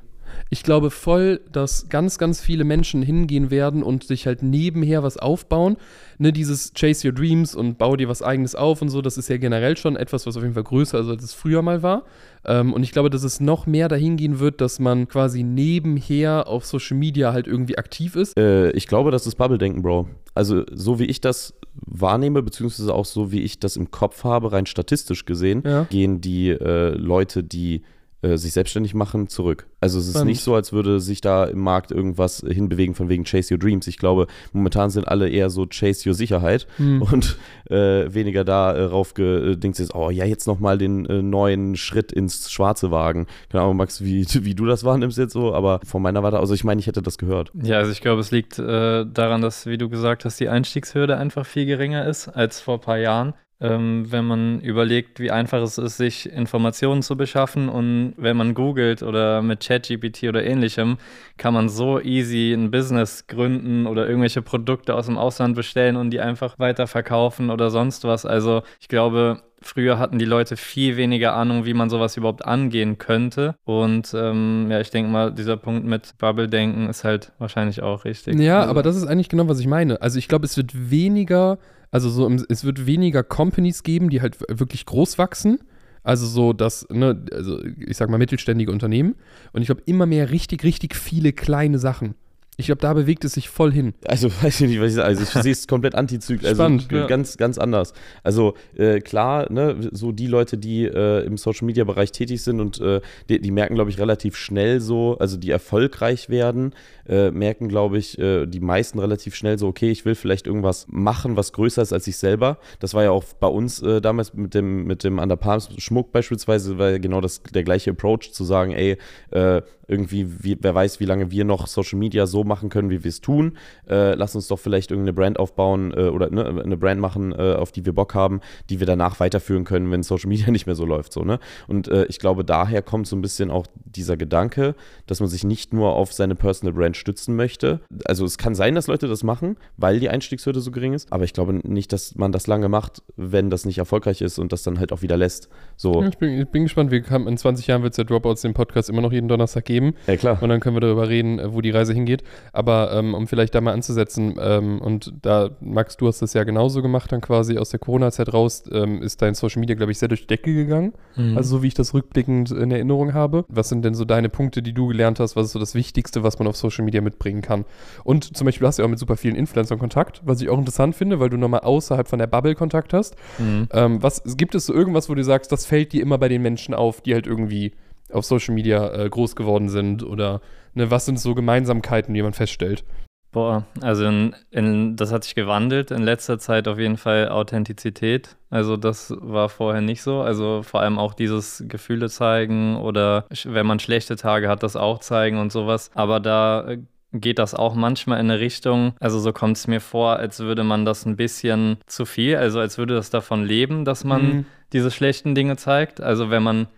Ich glaube voll, dass ganz, ganz viele Menschen hingehen werden und sich halt nebenher was aufbauen. Ne, dieses Chase Your Dreams und bau dir was eigenes auf und so, das ist ja generell schon etwas, was auf jeden Fall größer ist, als es früher mal war. Ähm, und ich glaube, dass es noch mehr dahin gehen wird, dass man quasi nebenher auf Social Media halt irgendwie aktiv ist. Äh, ich glaube, das ist Bubble-Denken, Bro. Also, so wie ich das wahrnehme, beziehungsweise auch so wie ich das im Kopf habe, rein statistisch gesehen, Ja. gehen die äh, Leute, die äh, sich selbstständig machen, zurück. Also es ist Spannend. nicht so, als würde sich da im Markt irgendwas hinbewegen von wegen Chase Your Dreams. Ich glaube, momentan sind alle eher so Chase Your Sicherheit Hm. und äh, weniger darauf gedingt ist, oh ja, jetzt nochmal den äh, neuen Schritt ins Schwarze wagen. Keine Ahnung, Max, wie, wie du das wahrnimmst jetzt so, aber von meiner Warte, also ich meine, ich hätte das gehört. Ja, also ich glaube, es liegt äh, daran, dass, wie du gesagt hast, die Einstiegshürde einfach viel geringer ist als vor ein paar Jahren. Ähm, wenn man überlegt, wie einfach es ist, sich Informationen zu beschaffen und wenn man googelt oder mit ChatGPT oder ähnlichem, kann man so easy ein Business gründen oder irgendwelche Produkte aus dem Ausland bestellen und die einfach weiterverkaufen oder sonst was. Also ich glaube, Früher hatten die Leute viel weniger Ahnung, wie man sowas überhaupt angehen könnte. Und ähm, ja, ich denke mal, dieser Punkt mit Bubble-Denken ist halt wahrscheinlich auch richtig. Ja, Also- aber das ist eigentlich genau, was ich meine. Also ich glaube, es wird weniger, also so, im, es wird weniger Companies geben, die halt wirklich groß wachsen. Also so, dass, ne, also ich sag mal mittelständige Unternehmen. Und ich glaube, immer mehr richtig, richtig viele kleine Sachen. Ich glaube, da bewegt es sich voll hin. Also weiß ich nicht, was ich sage. Also ich sehe es komplett antizyklisch. Also Spannend, g- ja. ganz, ganz anders. Also äh, klar, ne, so die Leute, die äh, im Social Media Bereich tätig sind und äh, die, die merken, glaube ich, relativ schnell so, also die erfolgreich werden, äh, merken, glaube ich, äh, die meisten relativ schnell so, okay, ich will vielleicht irgendwas machen, was größer ist als ich selber. Das war ja auch bei uns äh, damals mit dem, mit dem Under Palms Schmuck beispielsweise, war ja genau das, der gleiche Approach zu sagen, ey, äh, irgendwie, wie, wer weiß, wie lange wir noch Social Media so machen können, wie wir es tun. Äh, lass uns doch vielleicht irgendeine Brand aufbauen äh, oder ne, eine Brand machen, äh, auf die wir Bock haben, die wir danach weiterführen können, wenn Social Media nicht mehr so läuft. So, ne? Und äh, ich glaube, daher kommt so ein bisschen auch dieser Gedanke, dass man sich nicht nur auf seine Personal Brand stützen möchte. Also es kann sein, dass Leute das machen, weil die Einstiegshürde so gering ist, aber ich glaube nicht, dass man das lange macht, wenn das nicht erfolgreich ist und das dann halt auch wieder lässt. So, ich, bin, ich bin gespannt. Wir haben, in 20 Jahren wird es ja Dropouts den Podcast immer noch jeden Donnerstag geben. ja klar. Und dann können wir darüber reden, äh, wo die Reise hingeht. Aber ähm, um vielleicht da mal anzusetzen, ähm, und da, Max, du hast das ja genauso gemacht, dann quasi aus der Corona-Zeit raus, ähm, ist dein Social Media, glaube ich, sehr durch die Decke gegangen. Mhm. Also so wie ich das rückblickend in Erinnerung habe. Was sind denn so deine Punkte, die du gelernt hast? Was ist so das Wichtigste, was man auf Social Media mitbringen kann? Und zum Beispiel hast du ja auch mit super vielen Influencern Kontakt, was ich auch interessant finde, weil du nochmal außerhalb von der Bubble Kontakt hast. Mhm. Ähm, was gibt es so irgendwas, wo du sagst, das fällt dir immer bei den Menschen auf, die halt irgendwie auf Social Media äh, groß geworden sind? Oder ne, was sind so Gemeinsamkeiten, die man feststellt? Boah, also in, in, das hat sich gewandelt. In letzter Zeit auf jeden Fall Authentizität. Also das war vorher nicht so. Also vor allem auch dieses Gefühle zeigen oder wenn man schlechte Tage hat, das auch zeigen und sowas. Aber da äh, geht das auch manchmal in eine Richtung, also so kommt es mir vor, als würde man das ein bisschen zu viel, also als würde das davon leben, dass man Mhm. diese schlechten Dinge zeigt. Also wenn man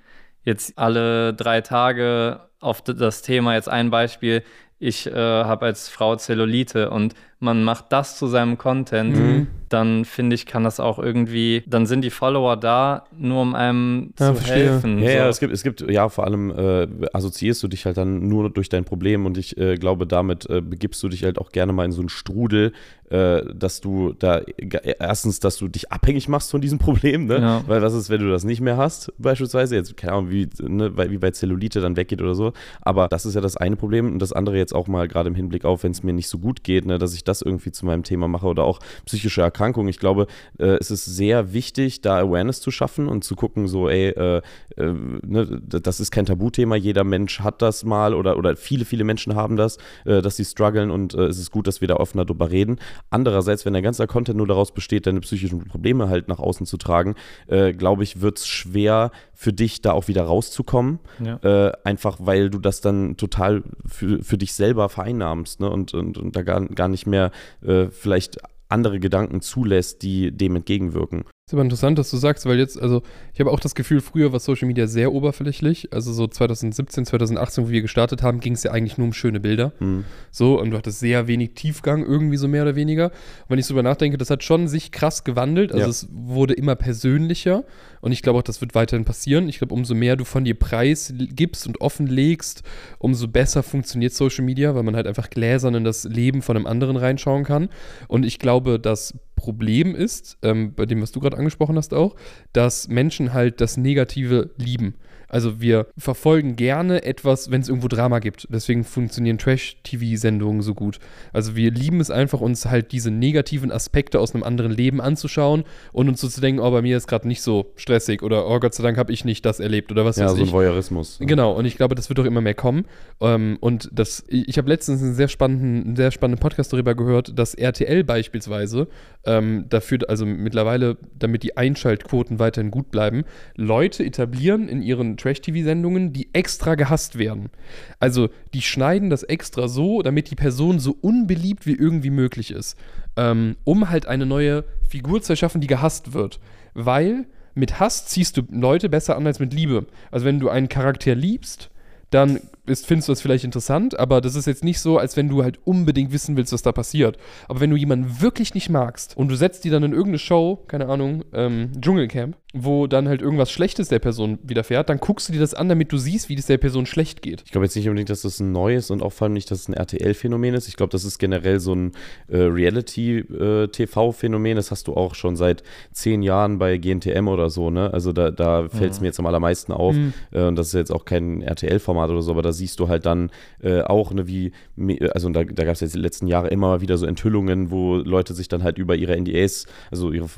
jetzt alle drei Tage auf das Thema, jetzt ein Beispiel, ich äh, habe als Frau Zellulite und man macht das zu seinem Content, Mhm. dann finde ich, kann das auch irgendwie, dann sind die Follower da, nur um einem Ja, zu verstehe. helfen. Ja, so. ja, es gibt, es gibt, ja, vor allem äh, assoziierst du dich halt dann nur durch dein Problem und ich äh, glaube, damit äh, begibst du dich halt auch gerne mal in so einen Strudel, äh, dass du da ge- erstens, dass du dich abhängig machst von diesem Problem, ne? Ja. Weil was ist, wenn du das nicht mehr hast, beispielsweise, jetzt, keine Ahnung, wie, ne, wie bei Zellulite dann weggeht oder so. Aber das ist ja das eine Problem und das andere jetzt auch mal gerade im Hinblick auf, wenn es mir nicht so gut geht, ne, dass ich das irgendwie zu meinem Thema mache oder auch psychische Erkrankungen. Ich glaube, äh, es ist sehr wichtig, da Awareness zu schaffen und zu gucken, so, ey, äh, äh, ne, das ist kein Tabuthema, jeder Mensch hat das mal oder, oder viele, viele Menschen haben das, äh, dass sie strugglen und äh, es ist gut, dass wir da offener drüber reden. Andererseits, wenn der ganze Content nur daraus besteht, deine psychischen Probleme halt nach außen zu tragen, äh, glaube ich, wird es schwer für dich da auch wieder rauszukommen. Ja. Einfach weil du das dann total für, für dich selber vereinnahmst ne? und, und, und da gar, gar nicht mehr äh, vielleicht andere Gedanken zulässt, die dem entgegenwirken. Ist aber interessant, dass du sagst, weil jetzt, also ich habe auch das Gefühl, früher war Social Media sehr oberflächlich. Also so 2017, 2018, wo wir gestartet haben, ging es ja eigentlich nur um schöne Bilder. Hm. So, und du hattest sehr wenig Tiefgang, irgendwie so mehr oder weniger. Und wenn ich so drüber nachdenke, das hat schon sich krass gewandelt. Also Ja. es wurde immer persönlicher. Und ich glaube auch, das wird weiterhin passieren. Ich glaube, umso mehr du von dir Preis gibst und offenlegst, umso besser funktioniert Social Media, weil man halt einfach gläsern in das Leben von einem anderen reinschauen kann. Und ich glaube, das Problem ist, ähm, bei dem, was du gerade angesprochen hast auch, dass Menschen halt das Negative lieben. Also wir verfolgen gerne etwas, wenn es irgendwo Drama gibt. Deswegen funktionieren Trash-TV-Sendungen so gut. Also wir lieben es einfach, uns halt diese negativen Aspekte aus einem anderen Leben anzuschauen und uns so zu denken, oh, bei mir ist gerade nicht so stressig oder oh, Gott sei Dank habe ich nicht das erlebt oder was Ja, weiß so ein ich. Voyeurismus. Genau, und ich glaube, das wird doch immer mehr kommen. Ähm, und das, ich ich habe letztens einen sehr spannenden, einen sehr spannenden Podcast darüber gehört, dass RTL beispielsweise ähm, dafür, also mittlerweile, damit die Einschaltquoten weiterhin gut bleiben, Leute etablieren in ihren Trash-TV-Sendungen, die extra gehasst werden. Also die schneiden das extra so, damit die Person so unbeliebt wie irgendwie möglich ist. Ähm, um halt eine neue Figur zu erschaffen, die gehasst wird. Weil mit Hass ziehst du Leute besser an als mit Liebe. Also wenn du einen Charakter liebst, dann ist, findest du das vielleicht interessant, aber das ist jetzt nicht so, als wenn du halt unbedingt wissen willst, was da passiert. Aber wenn du jemanden wirklich nicht magst und du setzt die dann in irgendeine Show, keine Ahnung, ähm, Dschungelcamp, wo dann halt irgendwas Schlechtes der Person widerfährt, dann guckst du dir das an, damit du siehst, wie es der Person schlecht geht. Ich glaube jetzt nicht unbedingt, dass das ein neues und auch vor allem nicht, dass es ein RTL-Phänomen ist. Ich glaube, das ist generell so ein äh, Reality-TV-Phänomen. Das hast du auch schon seit zehn Jahren bei GNTM oder so, ne? Also da, da fällt es mir jetzt am allermeisten auf. Mhm. Äh, und das ist jetzt auch kein RTL-Format oder so, aber da siehst du halt dann äh, auch, ne, wie, me- also da, da gab es jetzt die letzten Jahre immer mal wieder so Enthüllungen, wo Leute sich dann halt über ihre NDAs, also ihre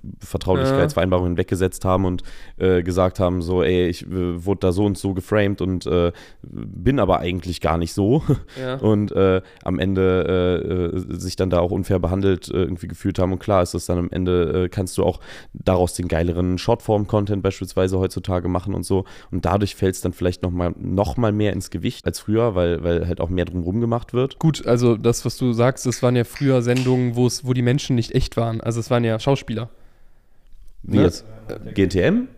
Vertraulichkeitsvereinbarungen weggesetzt haben und äh, gesagt haben, so, ey, ich äh, wurde da so und so geframed und äh, bin aber eigentlich gar nicht so. Ja. Und äh, am Ende äh, äh, sich dann da auch unfair behandelt äh, irgendwie gefühlt haben. Und klar ist das dann am Ende, äh, kannst du auch daraus den geileren Shortform-Content beispielsweise heutzutage machen und so. Und dadurch fällt es dann vielleicht nochmal noch mal mehr ins Gewicht als früher, weil, weil halt auch mehr drumherum gemacht wird. Gut, also das, was du sagst, das waren ja früher Sendungen, wo es, wo die Menschen nicht echt waren. Also es waren ja Schauspieler. Wie Ne? jetzt? GNTM?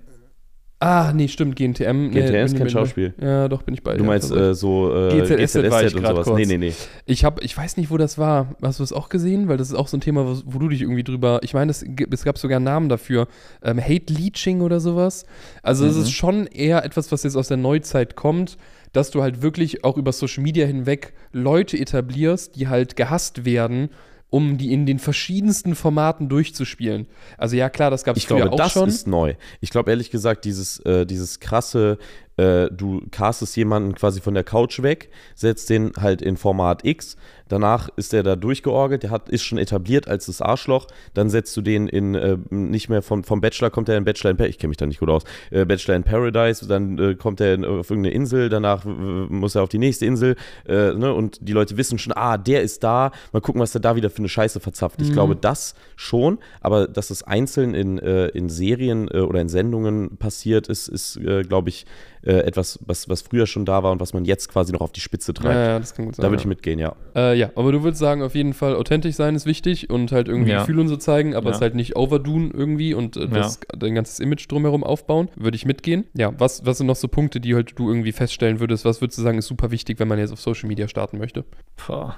Ah, nee, stimmt, GNTM. Nee, GNTM ist bin ich kein Schauspiel. Ja, doch, bin ich bei dir. Du meinst äh, so äh, GZSZ war ich und sowas? kurz. Nee, nee, nee. Ich habe, ich weiß nicht, wo das war. Hast du das auch gesehen? Weil das ist auch so ein Thema, wo, wo du dich irgendwie drüber. Ich meine, es, es gab sogar einen Namen dafür. Ähm, Hate Leeching oder sowas. Also es Mhm. ist schon eher etwas, was jetzt aus der Neuzeit kommt, dass du halt wirklich auch über Social Media hinweg Leute etablierst, die halt gehasst werden, um die in den verschiedensten Formaten durchzuspielen. Also ja, klar, das gab es Ich früher glaube, auch das schon. ist neu. Ich glaube ehrlich gesagt, dieses, äh, dieses krasse, äh, du castest jemanden quasi von der Couch weg, setzt den halt in Format X, danach ist der da durchgeorgelt, der hat, ist schon etabliert als das Arschloch, dann setzt du den in, äh, nicht mehr vom, vom Bachelor, kommt er in Bachelor in Paradise, ich kenne mich da nicht gut aus, äh, Bachelor in Paradise, dann äh, kommt er in, auf irgendeine Insel, danach äh, muss er auf die nächste Insel äh, ne, und die Leute wissen schon, ah, der ist da, mal gucken, was der da wieder für eine Scheiße verzapft. Ich Mhm. glaube, das schon, aber dass es einzeln in, äh, in Serien äh, oder in Sendungen passiert, ist, ist äh, glaube ich, äh, etwas, was, was früher schon da war und was man jetzt quasi noch auf die Spitze ja, treibt. ja, das kann gut sein. da würde ja. ich mitgehen, ja. Äh, ja, aber du würdest sagen, auf jeden Fall authentisch sein ist wichtig und halt irgendwie Ja. Gefühle und so zeigen, aber Ja. es halt nicht overdoen irgendwie und äh, das, dein ganzes Image drumherum aufbauen. Würde ich mitgehen. Ja, was, was sind noch so Punkte, die halt du irgendwie feststellen würdest? Was würdest du sagen, ist super wichtig, wenn man jetzt auf Social Media starten möchte? Boah.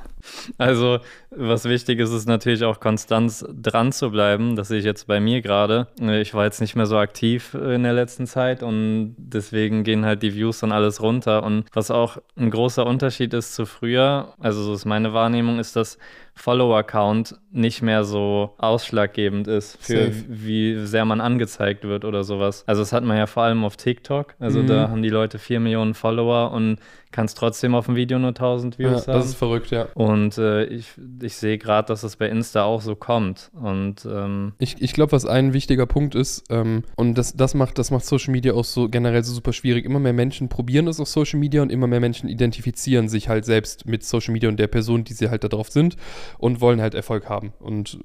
Also, was wichtig ist, ist natürlich auch Konstanz dran zu bleiben. Das sehe ich jetzt bei mir gerade. Ich war jetzt nicht mehr so aktiv in der letzten Zeit und deswegen gehen halt die Views dann alles runter. Und was auch ein großer Unterschied ist zu früher, also so ist meine Wahrnehmung, ist, dass Follower-Count nicht mehr so ausschlaggebend ist für Safe. wie sehr man angezeigt wird oder sowas. Also das hat man ja vor allem auf TikTok. Also Mhm. da haben die Leute 4 Millionen Follower und kannst trotzdem auf dem Video nur 1000 Ja, Views haben. das ist verrückt, ja. Und äh, ich, ich sehe gerade, dass es bei Insta auch so kommt. Und ähm, Ich, ich glaube, was ein wichtiger Punkt ist, ähm, und das, das, macht, das macht Social Media auch so generell so super schwierig. Immer mehr Menschen probieren es auf Social Media und immer mehr Menschen identifizieren sich halt selbst mit Social Media und der Person, die sie halt da drauf sind und wollen halt Erfolg haben. Und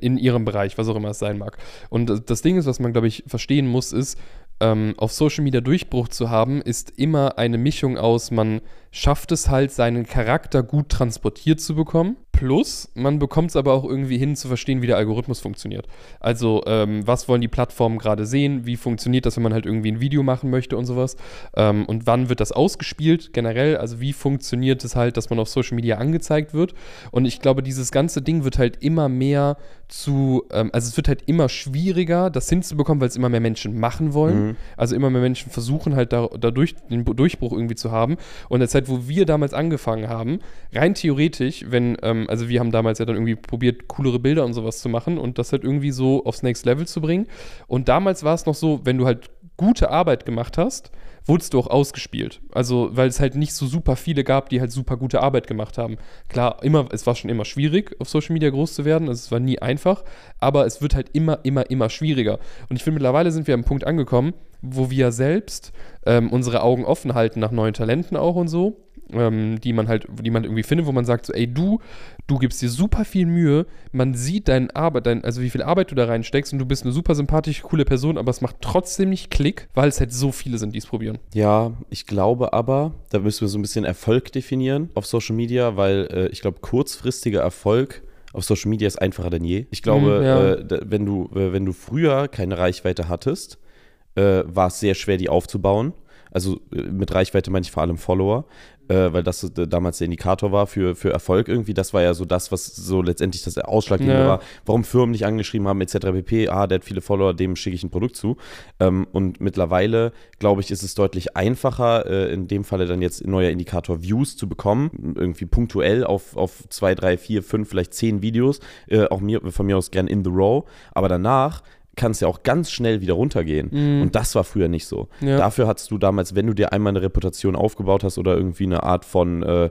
in ihrem Bereich, was auch immer es sein mag. Und das- Ding ist, was man, glaube ich, verstehen muss, ist, ähm, auf Social Media Durchbruch zu haben, ist immer eine Mischung aus, man schafft es halt, seinen Charakter gut transportiert zu bekommen. Plus, man bekommt es aber auch irgendwie hin zu verstehen, wie der Algorithmus funktioniert. Also, ähm, was wollen die Plattformen gerade sehen? Wie funktioniert das, wenn man halt irgendwie ein Video machen möchte und sowas? Ähm, und wann wird das ausgespielt generell? Also, wie funktioniert es halt, dass man auf Social Media angezeigt wird? Und ich glaube, dieses ganze Ding wird halt immer mehr zu, ähm, also es wird halt immer schwieriger, das hinzubekommen, weil es immer mehr Menschen machen wollen. Also immer mehr Menschen versuchen halt da, dadurch den Durchbruch irgendwie zu haben. Und der Zeit, wo wir damals angefangen haben, rein theoretisch, wenn, ähm, also wir haben damals ja dann irgendwie probiert, coolere Bilder und sowas zu machen und das halt irgendwie so aufs Next Level zu bringen. Und damals war es noch so, wenn du halt gute Arbeit gemacht hast, wurdest du auch ausgespielt. Also, weil es halt nicht so super viele gab, die halt super gute Arbeit gemacht haben. Klar, immer, es war schon immer schwierig, auf Social Media groß zu werden. Also, es war nie einfach, aber es wird halt immer, immer, immer schwieriger. Und ich finde, mittlerweile sind wir am Punkt angekommen, wo wir selbst ähm, unsere Augen offen halten nach neuen Talenten auch und so, ähm, die man halt, die man irgendwie findet, wo man sagt, so, ey, du, du gibst dir super viel Mühe, man sieht deine Arbeit, dein, also wie viel Arbeit du da reinsteckst und du bist eine super sympathische, coole Person, aber es macht trotzdem nicht Klick, weil es halt so viele sind, die es probieren. Ja, ich glaube aber, da müssen wir so ein bisschen Erfolg definieren auf Social Media, weil äh, ich glaube, kurzfristiger Erfolg auf Social Media ist einfacher denn je. Ich glaube, Mhm, ja. äh, wenn, du, äh, wenn du früher keine Reichweite hattest, äh, war es sehr schwer, die aufzubauen. Also äh, mit Reichweite meine ich vor allem Follower, äh, weil das äh, damals der Indikator war für, für Erfolg irgendwie. Das war ja so das, was so letztendlich das Ausschlaggebende Ja. war, warum Firmen nicht angeschrieben haben, etc. pp. Ah, der hat viele Follower, dem schicke ich ein Produkt zu. Ähm, und mittlerweile, glaube ich, ist es deutlich einfacher, äh, in dem Falle dann jetzt ein neuer Indikator Views zu bekommen, irgendwie punktuell auf, auf zwei, drei, vier, fünf, vielleicht zehn Videos, äh, auch mir, von mir aus gern in the row, aber danach kann es ja auch ganz schnell wieder runtergehen. Und das war früher nicht so. Ja. Dafür hattest du damals, wenn du dir einmal eine Reputation aufgebaut hast oder irgendwie eine Art von äh,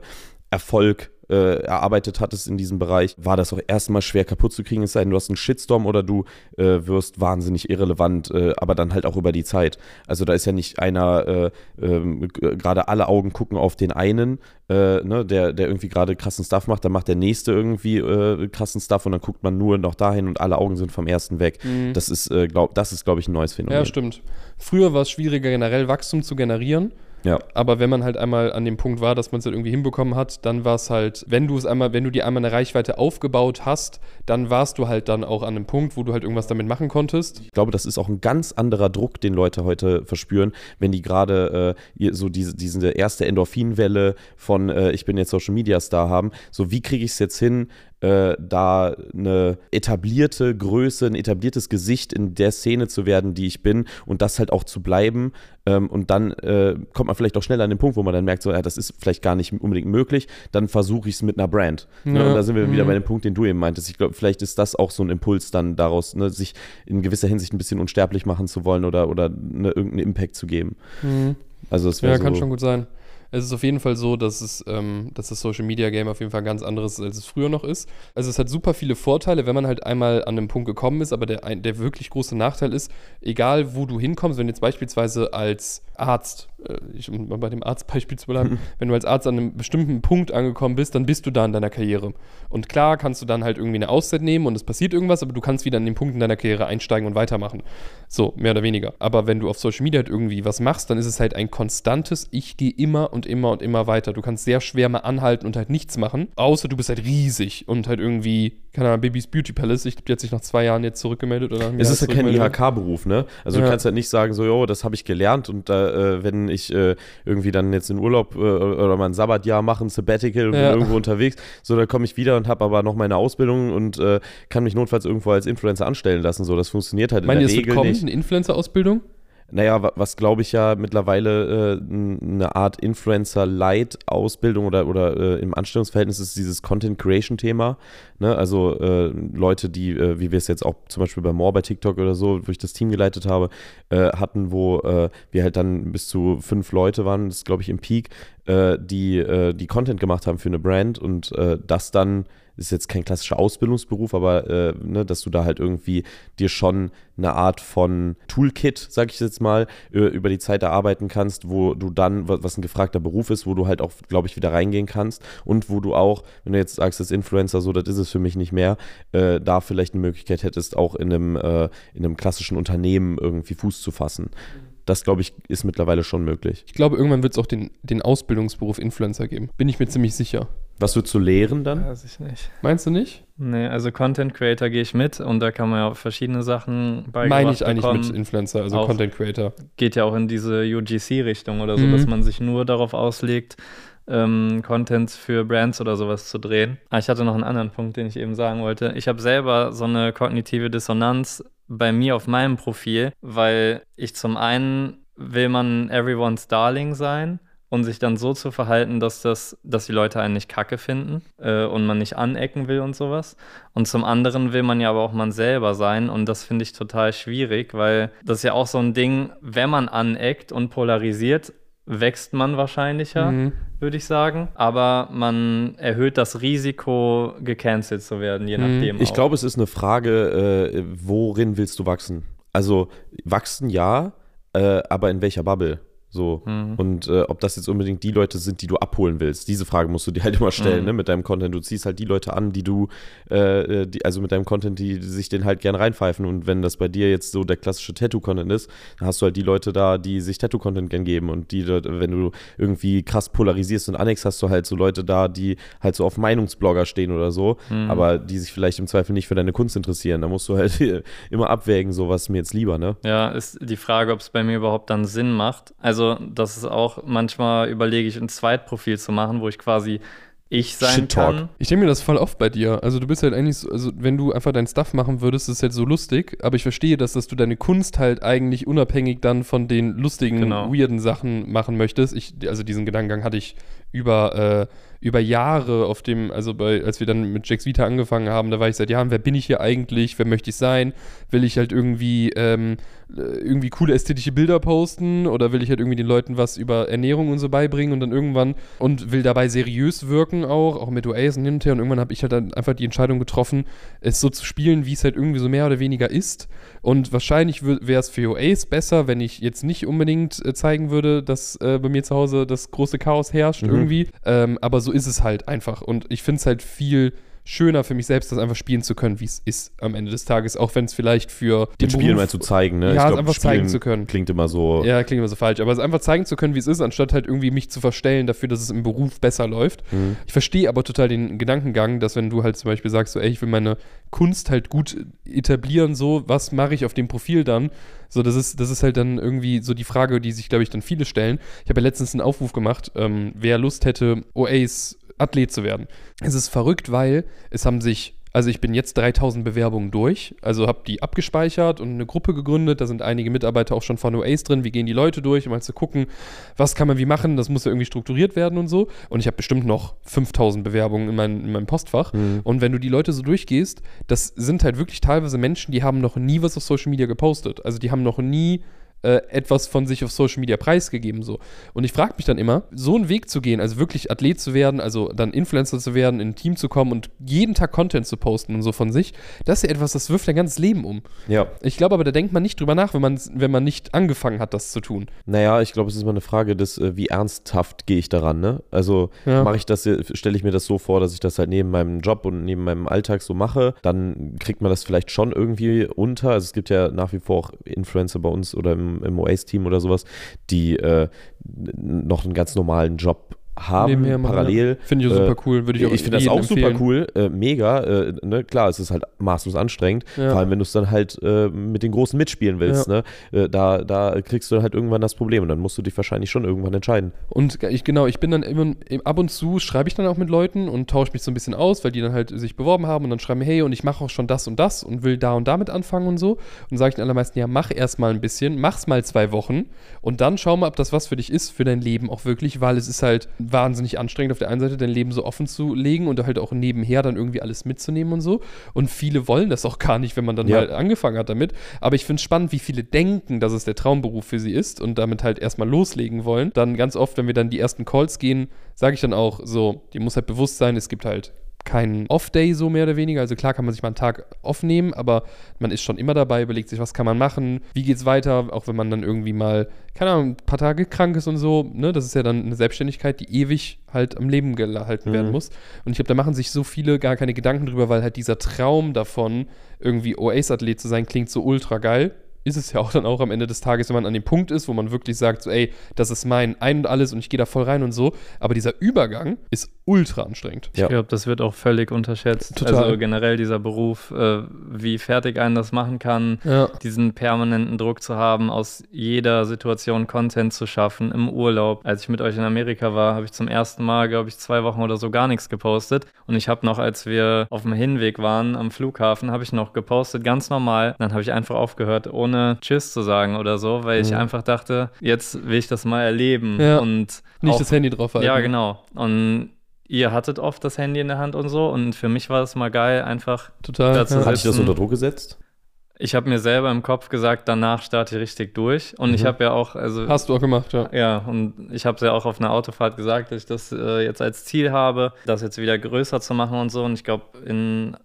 Erfolg äh, erarbeitet hattest in diesem Bereich, war das auch erstmal schwer kaputt zu kriegen. Es sei denn, du hast einen Shitstorm oder du äh, wirst wahnsinnig irrelevant, äh, aber dann halt auch über die Zeit. Also da ist ja nicht einer, äh, ähm, gerade alle Augen gucken auf den einen, äh, ne, der, der irgendwie gerade krassen Stuff macht, dann macht der nächste irgendwie äh, krassen Stuff und dann guckt man nur noch dahin und alle Augen sind vom ersten weg. Das ist, glaub, das ist, glaube ich, ein neues Phänomen. Ja, stimmt. Früher war es schwieriger, generell Wachstum zu generieren. Ja. Aber wenn man halt einmal an dem Punkt war, dass man es halt irgendwie hinbekommen hat, dann war es halt, wenn du es einmal, wenn du dir einmal eine Reichweite aufgebaut hast, dann warst du halt dann auch an einem Punkt, wo du halt irgendwas damit machen konntest. Ich glaube, das ist auch ein ganz anderer Druck, den Leute heute verspüren, wenn die gerade äh, so diese, diese erste Endorphinwelle von äh, ich bin jetzt Social Media Star haben. So, wie kriege ich es jetzt hin, äh, da eine etablierte Größe, ein etabliertes Gesicht in der Szene zu werden, die ich bin und das halt auch zu bleiben. Ähm, und dann äh, kommt man vielleicht auch schnell an den Punkt, wo man dann merkt, so, ja, das ist vielleicht gar nicht unbedingt möglich. Dann versuche ich es mit einer Brand. Ne? Ja. Und da sind wir wieder Mhm. bei dem Punkt, den du eben meintest. Ich glaube, vielleicht ist das auch so ein Impuls dann daraus, ne, sich in gewisser Hinsicht ein bisschen unsterblich machen zu wollen oder, oder ne, irgendeinen Impact zu geben. Also es wäre Ja, so, kann schon gut sein. Es ist auf jeden Fall so, dass, es, ähm, dass das Social Media Game auf jeden Fall ganz anderes ist, als es früher noch ist. Also es hat super viele Vorteile, wenn man halt einmal an einem Punkt gekommen ist, aber der, der wirklich große Nachteil ist, egal wo du hinkommst, wenn jetzt beispielsweise als Arzt, ich, um mal bei dem Arztbeispiel zu bleiben, wenn du als Arzt an einem bestimmten Punkt angekommen bist, dann bist du da in deiner Karriere. Und klar kannst du dann halt irgendwie eine Auszeit nehmen und es passiert irgendwas, aber du kannst wieder an den Punkt in deiner Karriere einsteigen und weitermachen. So, mehr oder weniger. Aber wenn du auf Social Media halt irgendwie was machst, dann ist es halt ein konstantes, ich gehe immer und immer und immer weiter. Du kannst sehr schwer mal anhalten und halt nichts machen, außer du bist halt riesig und halt irgendwie, keine Ahnung, Babys Beauty Palace. Ich glaube, die hat sich nach zwei Jahren jetzt zurückgemeldet. Oder es ist ja kein IHK-Beruf, ne? Also ja. du kannst halt nicht sagen, so, jo, das habe ich gelernt und äh, wenn ich äh, irgendwie dann jetzt in Urlaub äh, oder mal ein Sabbatjahr mache, ein Sabbatical und ja. bin irgendwo unterwegs, so, dann komme ich wieder und habe aber noch meine Ausbildung und äh, kann mich notfalls irgendwo als Influencer anstellen lassen. So, das funktioniert halt Meint in der Regel kommen, nicht. eine Influencer-Ausbildung? Naja, was glaube ich ja mittlerweile äh, eine Art Influencer-Light-Ausbildung oder, oder äh, im Anstellungsverhältnis ist dieses Content-Creation-Thema. Ne? Also äh, Leute, die, äh, wie wir es jetzt auch zum Beispiel bei More bei TikTok oder so, wo ich das Team geleitet habe, äh, hatten, wo äh, wir halt dann bis zu fünf Leute waren, das glaube ich im Peak, die, die Content gemacht haben für eine Brand und das dann ist jetzt kein klassischer Ausbildungsberuf, aber äh, ne, dass du da halt irgendwie dir schon eine Art von Toolkit, sag ich jetzt mal, über die Zeit erarbeiten kannst, wo du dann, was ein gefragter Beruf ist, wo du halt auch, glaube ich, wieder reingehen kannst und wo du auch, wenn du jetzt sagst, das Influencer, so, das ist es für mich nicht mehr, äh, da vielleicht eine Möglichkeit hättest, auch in einem, äh, in einem klassischen Unternehmen irgendwie Fuß zu fassen. Das, glaube ich, ist mittlerweile schon möglich. Ich glaube, irgendwann wird es auch den, den Ausbildungsberuf Influencer geben. Bin ich mir ziemlich sicher. Was würdest du lehren dann? Weiß ich nicht. Meinst du nicht? Nee, also Content Creator gehe ich mit und da kann man ja verschiedene Sachen beigebracht Meine ich eigentlich bekommen. mit Influencer, also auch, Content Creator. Geht ja auch in diese UGC-Richtung oder so, mhm. dass man sich nur darauf auslegt, ähm, Contents für Brands oder sowas zu drehen. Ah, ich hatte noch einen anderen Punkt, den ich eben sagen wollte. Ich habe selber so eine kognitive Dissonanz bei mir auf meinem Profil, weil ich zum einen will man everyone's darling sein und sich dann so zu verhalten, dass das, dass die Leute einen nicht kacke finden äh, und man nicht anecken will und sowas. Und zum anderen will man ja aber auch man selber sein und das finde ich total schwierig, weil das ist ja auch so ein Ding, wenn man aneckt und polarisiert, wächst man wahrscheinlicher, mhm. würde ich sagen. Aber man erhöht das Risiko, gecancelt zu werden, je mhm. nachdem. Ich glaube, es ist eine Frage, äh, worin willst du wachsen? Also wachsen ja, äh, aber in welcher Bubble? So. Mhm. Und äh, ob das jetzt unbedingt die Leute sind, die du abholen willst, diese Frage musst du dir halt immer stellen, mhm. ne, mit deinem Content. Du ziehst halt die Leute an, die du, äh, die, also mit deinem Content, die, die sich den halt gern reinpfeifen. Und wenn das bei dir jetzt so der klassische Tattoo-Content ist, dann hast du halt die Leute da, die sich Tattoo-Content gern geben. Und die, wenn du irgendwie krass polarisierst und annex, hast du halt so Leute da, die halt so auf Meinungsblogger stehen oder so, mhm. aber die sich vielleicht im Zweifel nicht für deine Kunst interessieren. Da musst du halt immer abwägen, so was mir jetzt lieber, ne? Ja, ist die Frage, ob es bei mir überhaupt dann Sinn macht. Also also, das ist auch manchmal überlege ich, ein Zweitprofil zu machen, wo ich quasi ich sein Shit -Talk. kann. Ich denke mir das voll oft bei dir. Also du bist halt eigentlich so, also wenn du einfach dein Stuff machen würdest, ist es halt so lustig, aber ich verstehe das, dass du deine Kunst halt eigentlich unabhängig dann von den lustigen, genau. weirden Sachen machen möchtest. Ich, also diesen Gedankengang hatte ich über, äh, über Jahre auf dem, also bei, als wir dann mit Jax Vita angefangen haben, da war ich seit Jahren, wer bin ich hier eigentlich, wer möchte ich sein? Will ich halt irgendwie ähm, äh, irgendwie coole ästhetische Bilder posten oder will ich halt irgendwie den Leuten was über Ernährung und so beibringen und dann irgendwann und will dabei seriös wirken auch, auch mit OAs und hin und her und irgendwann habe ich halt dann einfach die Entscheidung getroffen, es so zu spielen, wie es halt irgendwie so mehr oder weniger ist und wahrscheinlich wäre es für OAs besser, wenn ich jetzt nicht unbedingt äh, zeigen würde, dass äh, bei mir zu Hause das große Chaos herrscht mhm. irgendwie, ähm, aber so ist es halt einfach und ich finde es halt viel schöner für mich selbst, das einfach spielen zu können, wie es ist am Ende des Tages, auch wenn es vielleicht für den, den Spielen Beruf, mal zu zeigen, ne? Ja, glaub, es einfach Spielen zeigen zu können. Klingt immer so. Ja, klingt immer so falsch, aber es einfach zeigen zu können, wie es ist, anstatt halt irgendwie mich zu verstellen dafür, dass es im Beruf besser läuft. Mhm. Ich verstehe aber total den Gedankengang, dass wenn du halt zum Beispiel sagst, so, ey, ich will meine Kunst halt gut etablieren, so, was mache ich auf dem Profil dann? So, das ist, das ist halt dann irgendwie so die Frage, die sich, glaube ich, dann viele stellen. Ich habe ja letztens einen Aufruf gemacht, ähm, wer Lust hätte, OAs Athlet zu werden. Es ist verrückt, weil es haben sich also ich bin jetzt 3000 Bewerbungen durch, also habe die abgespeichert und eine Gruppe gegründet. Da sind einige Mitarbeiter auch schon von OAs drin. Wir gehen die Leute durch, um mal zu gucken, was kann man wie machen. Das muss ja irgendwie strukturiert werden und so. Und ich habe bestimmt noch 5000 Bewerbungen in, mein, in meinem Postfach. Mhm. Und wenn du die Leute so durchgehst, das sind halt wirklich teilweise Menschen, die haben noch nie was auf Social Media gepostet. Also die haben noch nie äh, etwas von sich auf Social Media preisgegeben. So. Und ich frage mich dann immer, so einen Weg zu gehen, also wirklich Athlet zu werden, also dann Influencer zu werden, in ein Team zu kommen und jeden Tag Content zu posten und so von sich, das ist ja etwas, das wirft dein ganzes Leben um. Ja. Ich glaube aber, da denkt man nicht drüber nach, wenn man, wenn man nicht angefangen hat, das zu tun. Naja, ich glaube, es ist mal eine Frage des, äh, wie ernsthaft gehe ich daran, ne? Also ja. mache ich das, stelle ich mir das so vor, dass ich das halt neben meinem Job und neben meinem Alltag so mache, dann kriegt man das vielleicht schon irgendwie unter. Also es gibt ja nach wie vor auch Influencer bei uns oder im im, OAS-Team oder sowas, die äh, noch einen ganz normalen Job haben, Nebenher parallel. ja. Finde ich auch Äh, super cool. Würde ich auch Ich finde das auch super empfehlen. cool, äh, mega. Äh, ne? Klar, es ist halt maßlos anstrengend, Ja. vor allem wenn du es dann halt äh, mit den Großen mitspielen willst. Ne? Äh, da, da kriegst du halt irgendwann das Problem und dann musst du dich wahrscheinlich schon irgendwann entscheiden. Und ich, genau, ich bin dann immer, ab und zu schreibe ich dann auch mit Leuten und tausche mich so ein bisschen aus, weil die dann halt sich beworben haben und dann schreiben, hey, und ich mache auch schon das und das und will da und damit anfangen und so. Und dann sage ich den allermeisten, ja, mach erst mal ein bisschen, mach's mal zwei Wochen und dann schau mal, ob das was für dich ist, für dein Leben auch wirklich, weil es ist halt wahnsinnig anstrengend, auf der einen Seite dein Leben so offen zu legen und halt auch nebenher dann irgendwie alles mitzunehmen und so. Und viele wollen das auch gar nicht, wenn man dann Ja. mal angefangen hat damit. Aber ich finde es spannend, wie viele denken, dass es der Traumberuf für sie ist und damit halt erstmal loslegen wollen. Dann ganz oft, wenn wir dann die ersten Calls gehen, sage ich dann auch so, dir muss halt bewusst sein, es gibt halt keinen Off-Day so mehr oder weniger. Also klar kann man sich mal einen Tag off nehmen, aber man ist schon immer dabei, überlegt sich, was kann man machen, wie geht's weiter, auch wenn man dann irgendwie mal, keine Ahnung, ein paar Tage krank ist und so. Ne? Das ist ja dann eine Selbstständigkeit, die ewig halt am Leben gehalten werden Mhm. muss. Und ich glaube, da machen sich so viele gar keine Gedanken drüber, weil halt dieser Traum davon, irgendwie OAS-Athlet zu sein, klingt so ultra geil. Ist es ja auch dann auch am Ende des Tages, wenn man an dem Punkt ist, wo man wirklich sagt, so, ey, das ist mein Ein und alles und ich gehe da voll rein und so. Aber dieser Übergang ist ultra anstrengend. Ja. Ich glaube, das wird auch völlig unterschätzt. Total. Also generell dieser Beruf, äh, wie fertig einen das machen kann, Ja. diesen permanenten Druck zu haben, aus jeder Situation Content zu schaffen, im Urlaub. Als ich mit euch in Amerika war, habe ich zum ersten Mal, glaube ich, zwei Wochen oder so gar nichts gepostet. Und ich habe noch, als wir auf dem Hinweg waren am Flughafen, habe ich noch gepostet, ganz normal. Dann habe ich einfach aufgehört, ohne Tschüss zu sagen oder so, weil ich Mhm. einfach dachte, jetzt will ich das mal erleben. Ja. Und Nicht auch das Handy drauf halten. ja, genau. Und ihr hattet oft das Handy in der Hand und so. Und für mich war es mal geil, einfach. Total. Dazu ja. Hat dich das unter Druck gesetzt? Ich habe mir selber im Kopf gesagt, danach starte ich richtig durch. Und ich Mhm. habe ja auch, also. Hast du auch gemacht, ja. ja, und ich habe es ja auch auf einer Autofahrt gesagt, dass ich das äh, jetzt als Ziel habe, das jetzt wieder größer zu machen und so. Und ich glaube,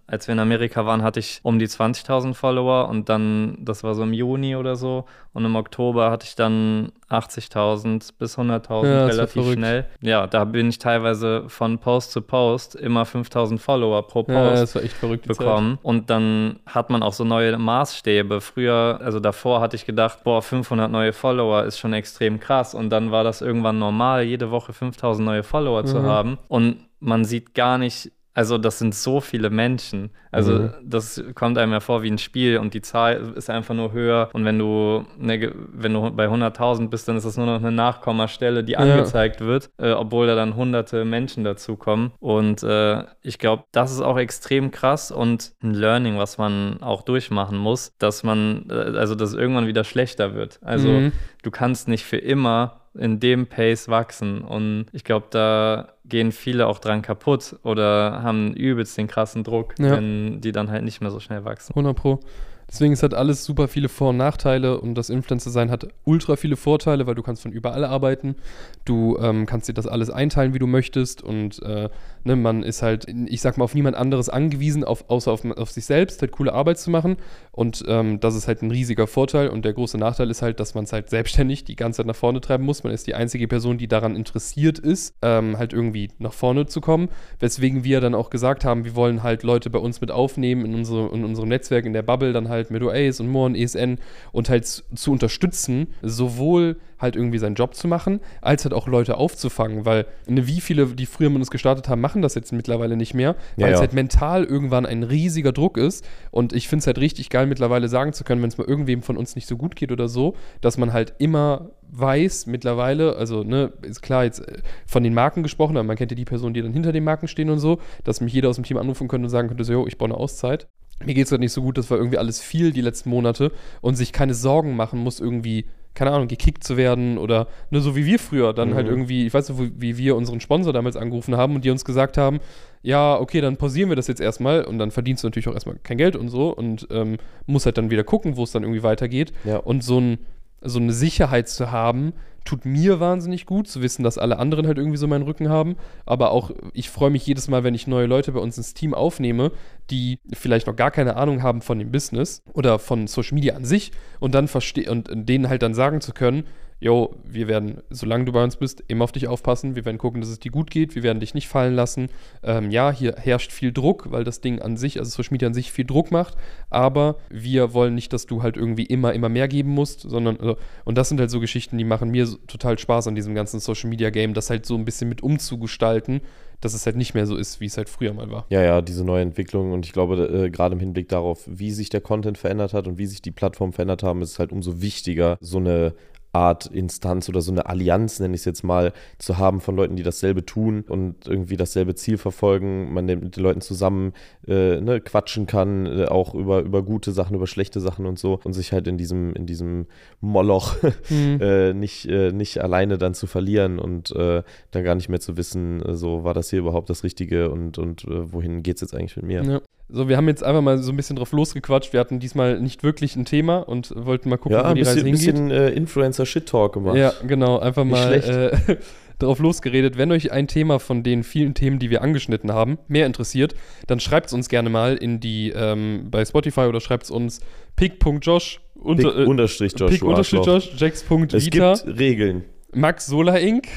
als wir in Amerika waren, hatte ich um die 20.000 Follower und dann, das war so im Juni oder so. Und im Oktober hatte ich dann 80.000 bis 100.000 Ja, relativ schnell. Ja, da bin ich teilweise von Post zu Post immer 5.000 Follower pro Post Ja, das war echt verrückt. die Zeit. bekommen. Und dann hat man auch so neue Maßstäbe. Früher, also davor hatte ich gedacht, boah, 500 neue Follower ist schon extrem krass. Und dann war das irgendwann normal, jede Woche 5000 neue Follower zu Mhm. haben. Und man sieht gar nicht, also das sind so viele Menschen. Also Mhm. das kommt einem ja vor wie ein Spiel und die Zahl ist einfach nur höher. Und wenn du, ne, wenn du bei 100.000 bist, dann ist das nur noch eine Nachkommastelle, die Ja. angezeigt wird, äh, obwohl da dann hunderte Menschen dazukommen. Und äh, ich glaube, das ist auch extrem krass und ein Learning, was man auch durchmachen muss, dass man, äh, also dass es irgendwann wieder schlechter wird. Also Mhm. du kannst nicht für immer in dem Pace wachsen. Und ich glaube, da gehen viele auch dran kaputt oder haben übelst den krassen Druck, Ja. wenn die dann halt nicht mehr so schnell wachsen. 100 Pro. Deswegen ist halt alles super viele Vor- und Nachteile und das Influencer-Sein hat ultra viele Vorteile, weil du kannst von überall arbeiten. Du ähm, kannst dir das alles einteilen, wie du möchtest und äh, ne, man ist halt, ich sag mal, auf niemand anderes angewiesen, auf, außer auf, auf sich selbst, halt coole Arbeit zu machen und ähm, das ist halt ein riesiger Vorteil und der große Nachteil ist halt, dass man es halt selbstständig die ganze Zeit nach vorne treiben muss. Man ist die einzige Person, die daran interessiert ist, ähm, halt irgendwie nach vorne zu kommen, weswegen wir dann auch gesagt haben, wir wollen halt Leute bei uns mit aufnehmen in, unsere, in unserem Netzwerk, in der Bubble, dann halt mit OAs und More und ESN und halt zu, unterstützen, sowohl halt irgendwie seinen Job zu machen, als halt auch Leute aufzufangen, weil ne, wie viele, die früher mit uns gestartet haben, machen das jetzt mittlerweile nicht mehr, weil Ja, es ja. halt mental irgendwann ein riesiger Druck ist und ich finde es halt richtig geil mittlerweile sagen zu können, wenn es mal irgendwem von uns nicht so gut geht oder so, dass man halt immer weiß mittlerweile, also ne, ist klar jetzt äh, von den Marken gesprochen, aber man kennt ja die Personen, die dann hinter den Marken stehen und so, dass mich jeder aus dem Team anrufen könnte und sagen könnte, so, yo, ich brauche eine Auszeit. Mir geht es halt nicht so gut, das war irgendwie alles viel die letzten Monate und sich keine Sorgen machen muss, irgendwie, keine Ahnung, gekickt zu werden oder ne, so wie wir früher, dann Mhm. halt irgendwie, ich weiß nicht, wie wir unseren Sponsor damals angerufen haben und die uns gesagt haben, ja, okay, dann pausieren wir das jetzt erstmal und dann verdienst du natürlich auch erstmal kein Geld und so und ähm, musst halt dann wieder gucken, wo es dann irgendwie weitergeht. Ja. Und so, ein, so eine Sicherheit zu haben, tut mir wahnsinnig gut, zu wissen, dass alle anderen halt irgendwie so meinen Rücken haben. Aber auch, ich freue mich jedes Mal, wenn ich neue Leute bei uns ins Team aufnehme, die vielleicht noch gar keine Ahnung haben von dem Business oder von Social Media an sich und dann verstehen und denen halt dann sagen zu können, yo, wir werden, solange du bei uns bist, immer auf dich aufpassen. Wir werden gucken, dass es dir gut geht. Wir werden dich nicht fallen lassen. Ähm, ja, hier herrscht viel Druck, weil das Ding an sich, also Social Media an sich viel Druck macht. Aber wir wollen nicht, dass du halt irgendwie immer, immer mehr geben musst, sondern, also, und das sind halt so Geschichten, die machen mir so, total Spaß an diesem ganzen Social Media Game, das halt so ein bisschen mit umzugestalten, dass es halt nicht mehr so ist, wie es halt früher mal war. Ja, ja, diese neue Entwicklung und ich glaube, äh, gerade im Hinblick darauf, wie sich der Content verändert hat und wie sich die Plattformen verändert haben, ist es halt umso wichtiger, so eine Art Instanz oder so eine Allianz, nenne ich es jetzt mal, zu haben von Leuten, die dasselbe tun und irgendwie dasselbe Ziel verfolgen, man mit den Leuten zusammen äh, ne, quatschen kann, äh, auch über, über gute Sachen, über schlechte Sachen und so und sich halt in diesem, in diesem Moloch mhm. äh, nicht, äh, nicht alleine dann zu verlieren und äh, dann gar nicht mehr zu wissen, äh, so war das hier überhaupt das Richtige und, und wohin geht es jetzt eigentlich mit mir. Ja. So, wir haben jetzt einfach mal so ein bisschen drauf losgequatscht. Wir hatten diesmal nicht wirklich ein Thema und wollten mal gucken, ja, wo die bisschen, Reise hingeht. ein bisschen äh, Influencer-Shit-Talk gemacht. Ja, genau. Einfach mal äh, darauf losgeredet. Wenn euch ein Thema von den vielen Themen, die wir angeschnitten haben, mehr interessiert, dann schreibt es uns gerne mal in die, ähm, bei Spotify oder schreibt es uns pick.josh unter, pick, äh, unterstrich Josh. Pick unterstrich Josh, jax.vita. Es gibt Regeln. Max Sola Inc.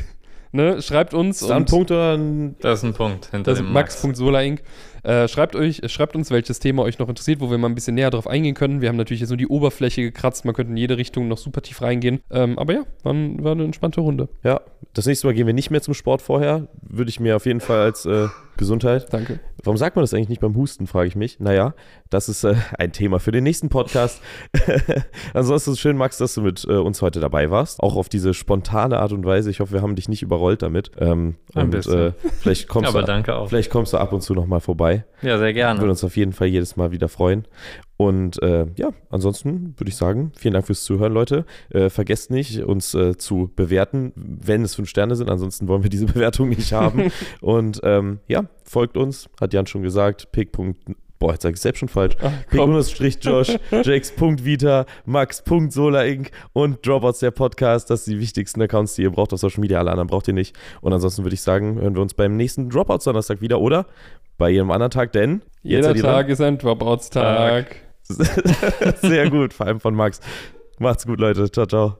Ne, schreibt uns. Ist da ein Punkt oder ein Da ist ein Punkt hinter das dem Max. Max.sola.inc. Äh, schreibt, euch, schreibt uns, welches Thema euch noch interessiert, wo wir mal ein bisschen näher drauf eingehen können. Wir haben natürlich jetzt nur die Oberfläche gekratzt, man könnte in jede Richtung noch super tief reingehen. Ähm, aber ja, war, war, eine entspannte Runde. Ja, das nächste Mal gehen wir nicht mehr zum Sport vorher. Würde ich mir auf jeden Fall als äh, Gesundheit. Danke. Warum sagt man das eigentlich nicht beim Husten, frage ich mich. Naja, das ist äh, ein Thema für den nächsten Podcast. Ansonsten ist es schön, Max, dass du mit äh, uns heute dabei warst. Auch auf diese spontane Art und Weise. Ich hoffe, wir haben dich nicht überrollt damit. Ähm, ein und bisschen. Äh, vielleicht, kommst Aber du, danke auch. vielleicht kommst du ab und zu nochmal vorbei. Ja, sehr gerne. Würde uns auf jeden Fall jedes Mal wieder freuen. Und äh, ja, ansonsten würde ich sagen, vielen Dank fürs Zuhören, Leute. Äh, vergesst nicht, uns äh, zu bewerten, wenn es fünf Sterne sind. Ansonsten wollen wir diese Bewertung nicht haben. Und ähm, ja, folgt uns, hat Jan schon gesagt. Pick. Boah, jetzt sage ich selbst schon falsch. Pick-Josh, Jakes.vita, Max.sola.inc und Dropouts der Podcast. Das sind die wichtigsten Accounts, die ihr braucht auf Social Media. Alle anderen braucht ihr nicht. Und ansonsten würde ich sagen, hören wir uns beim nächsten Dropouts Donnerstag wieder oder bei jedem anderen Tag, denn jeder Tag ist ein Dropouts-Tag. Sehr gut, vor allem von Max. Macht's gut, Leute. Ciao, ciao.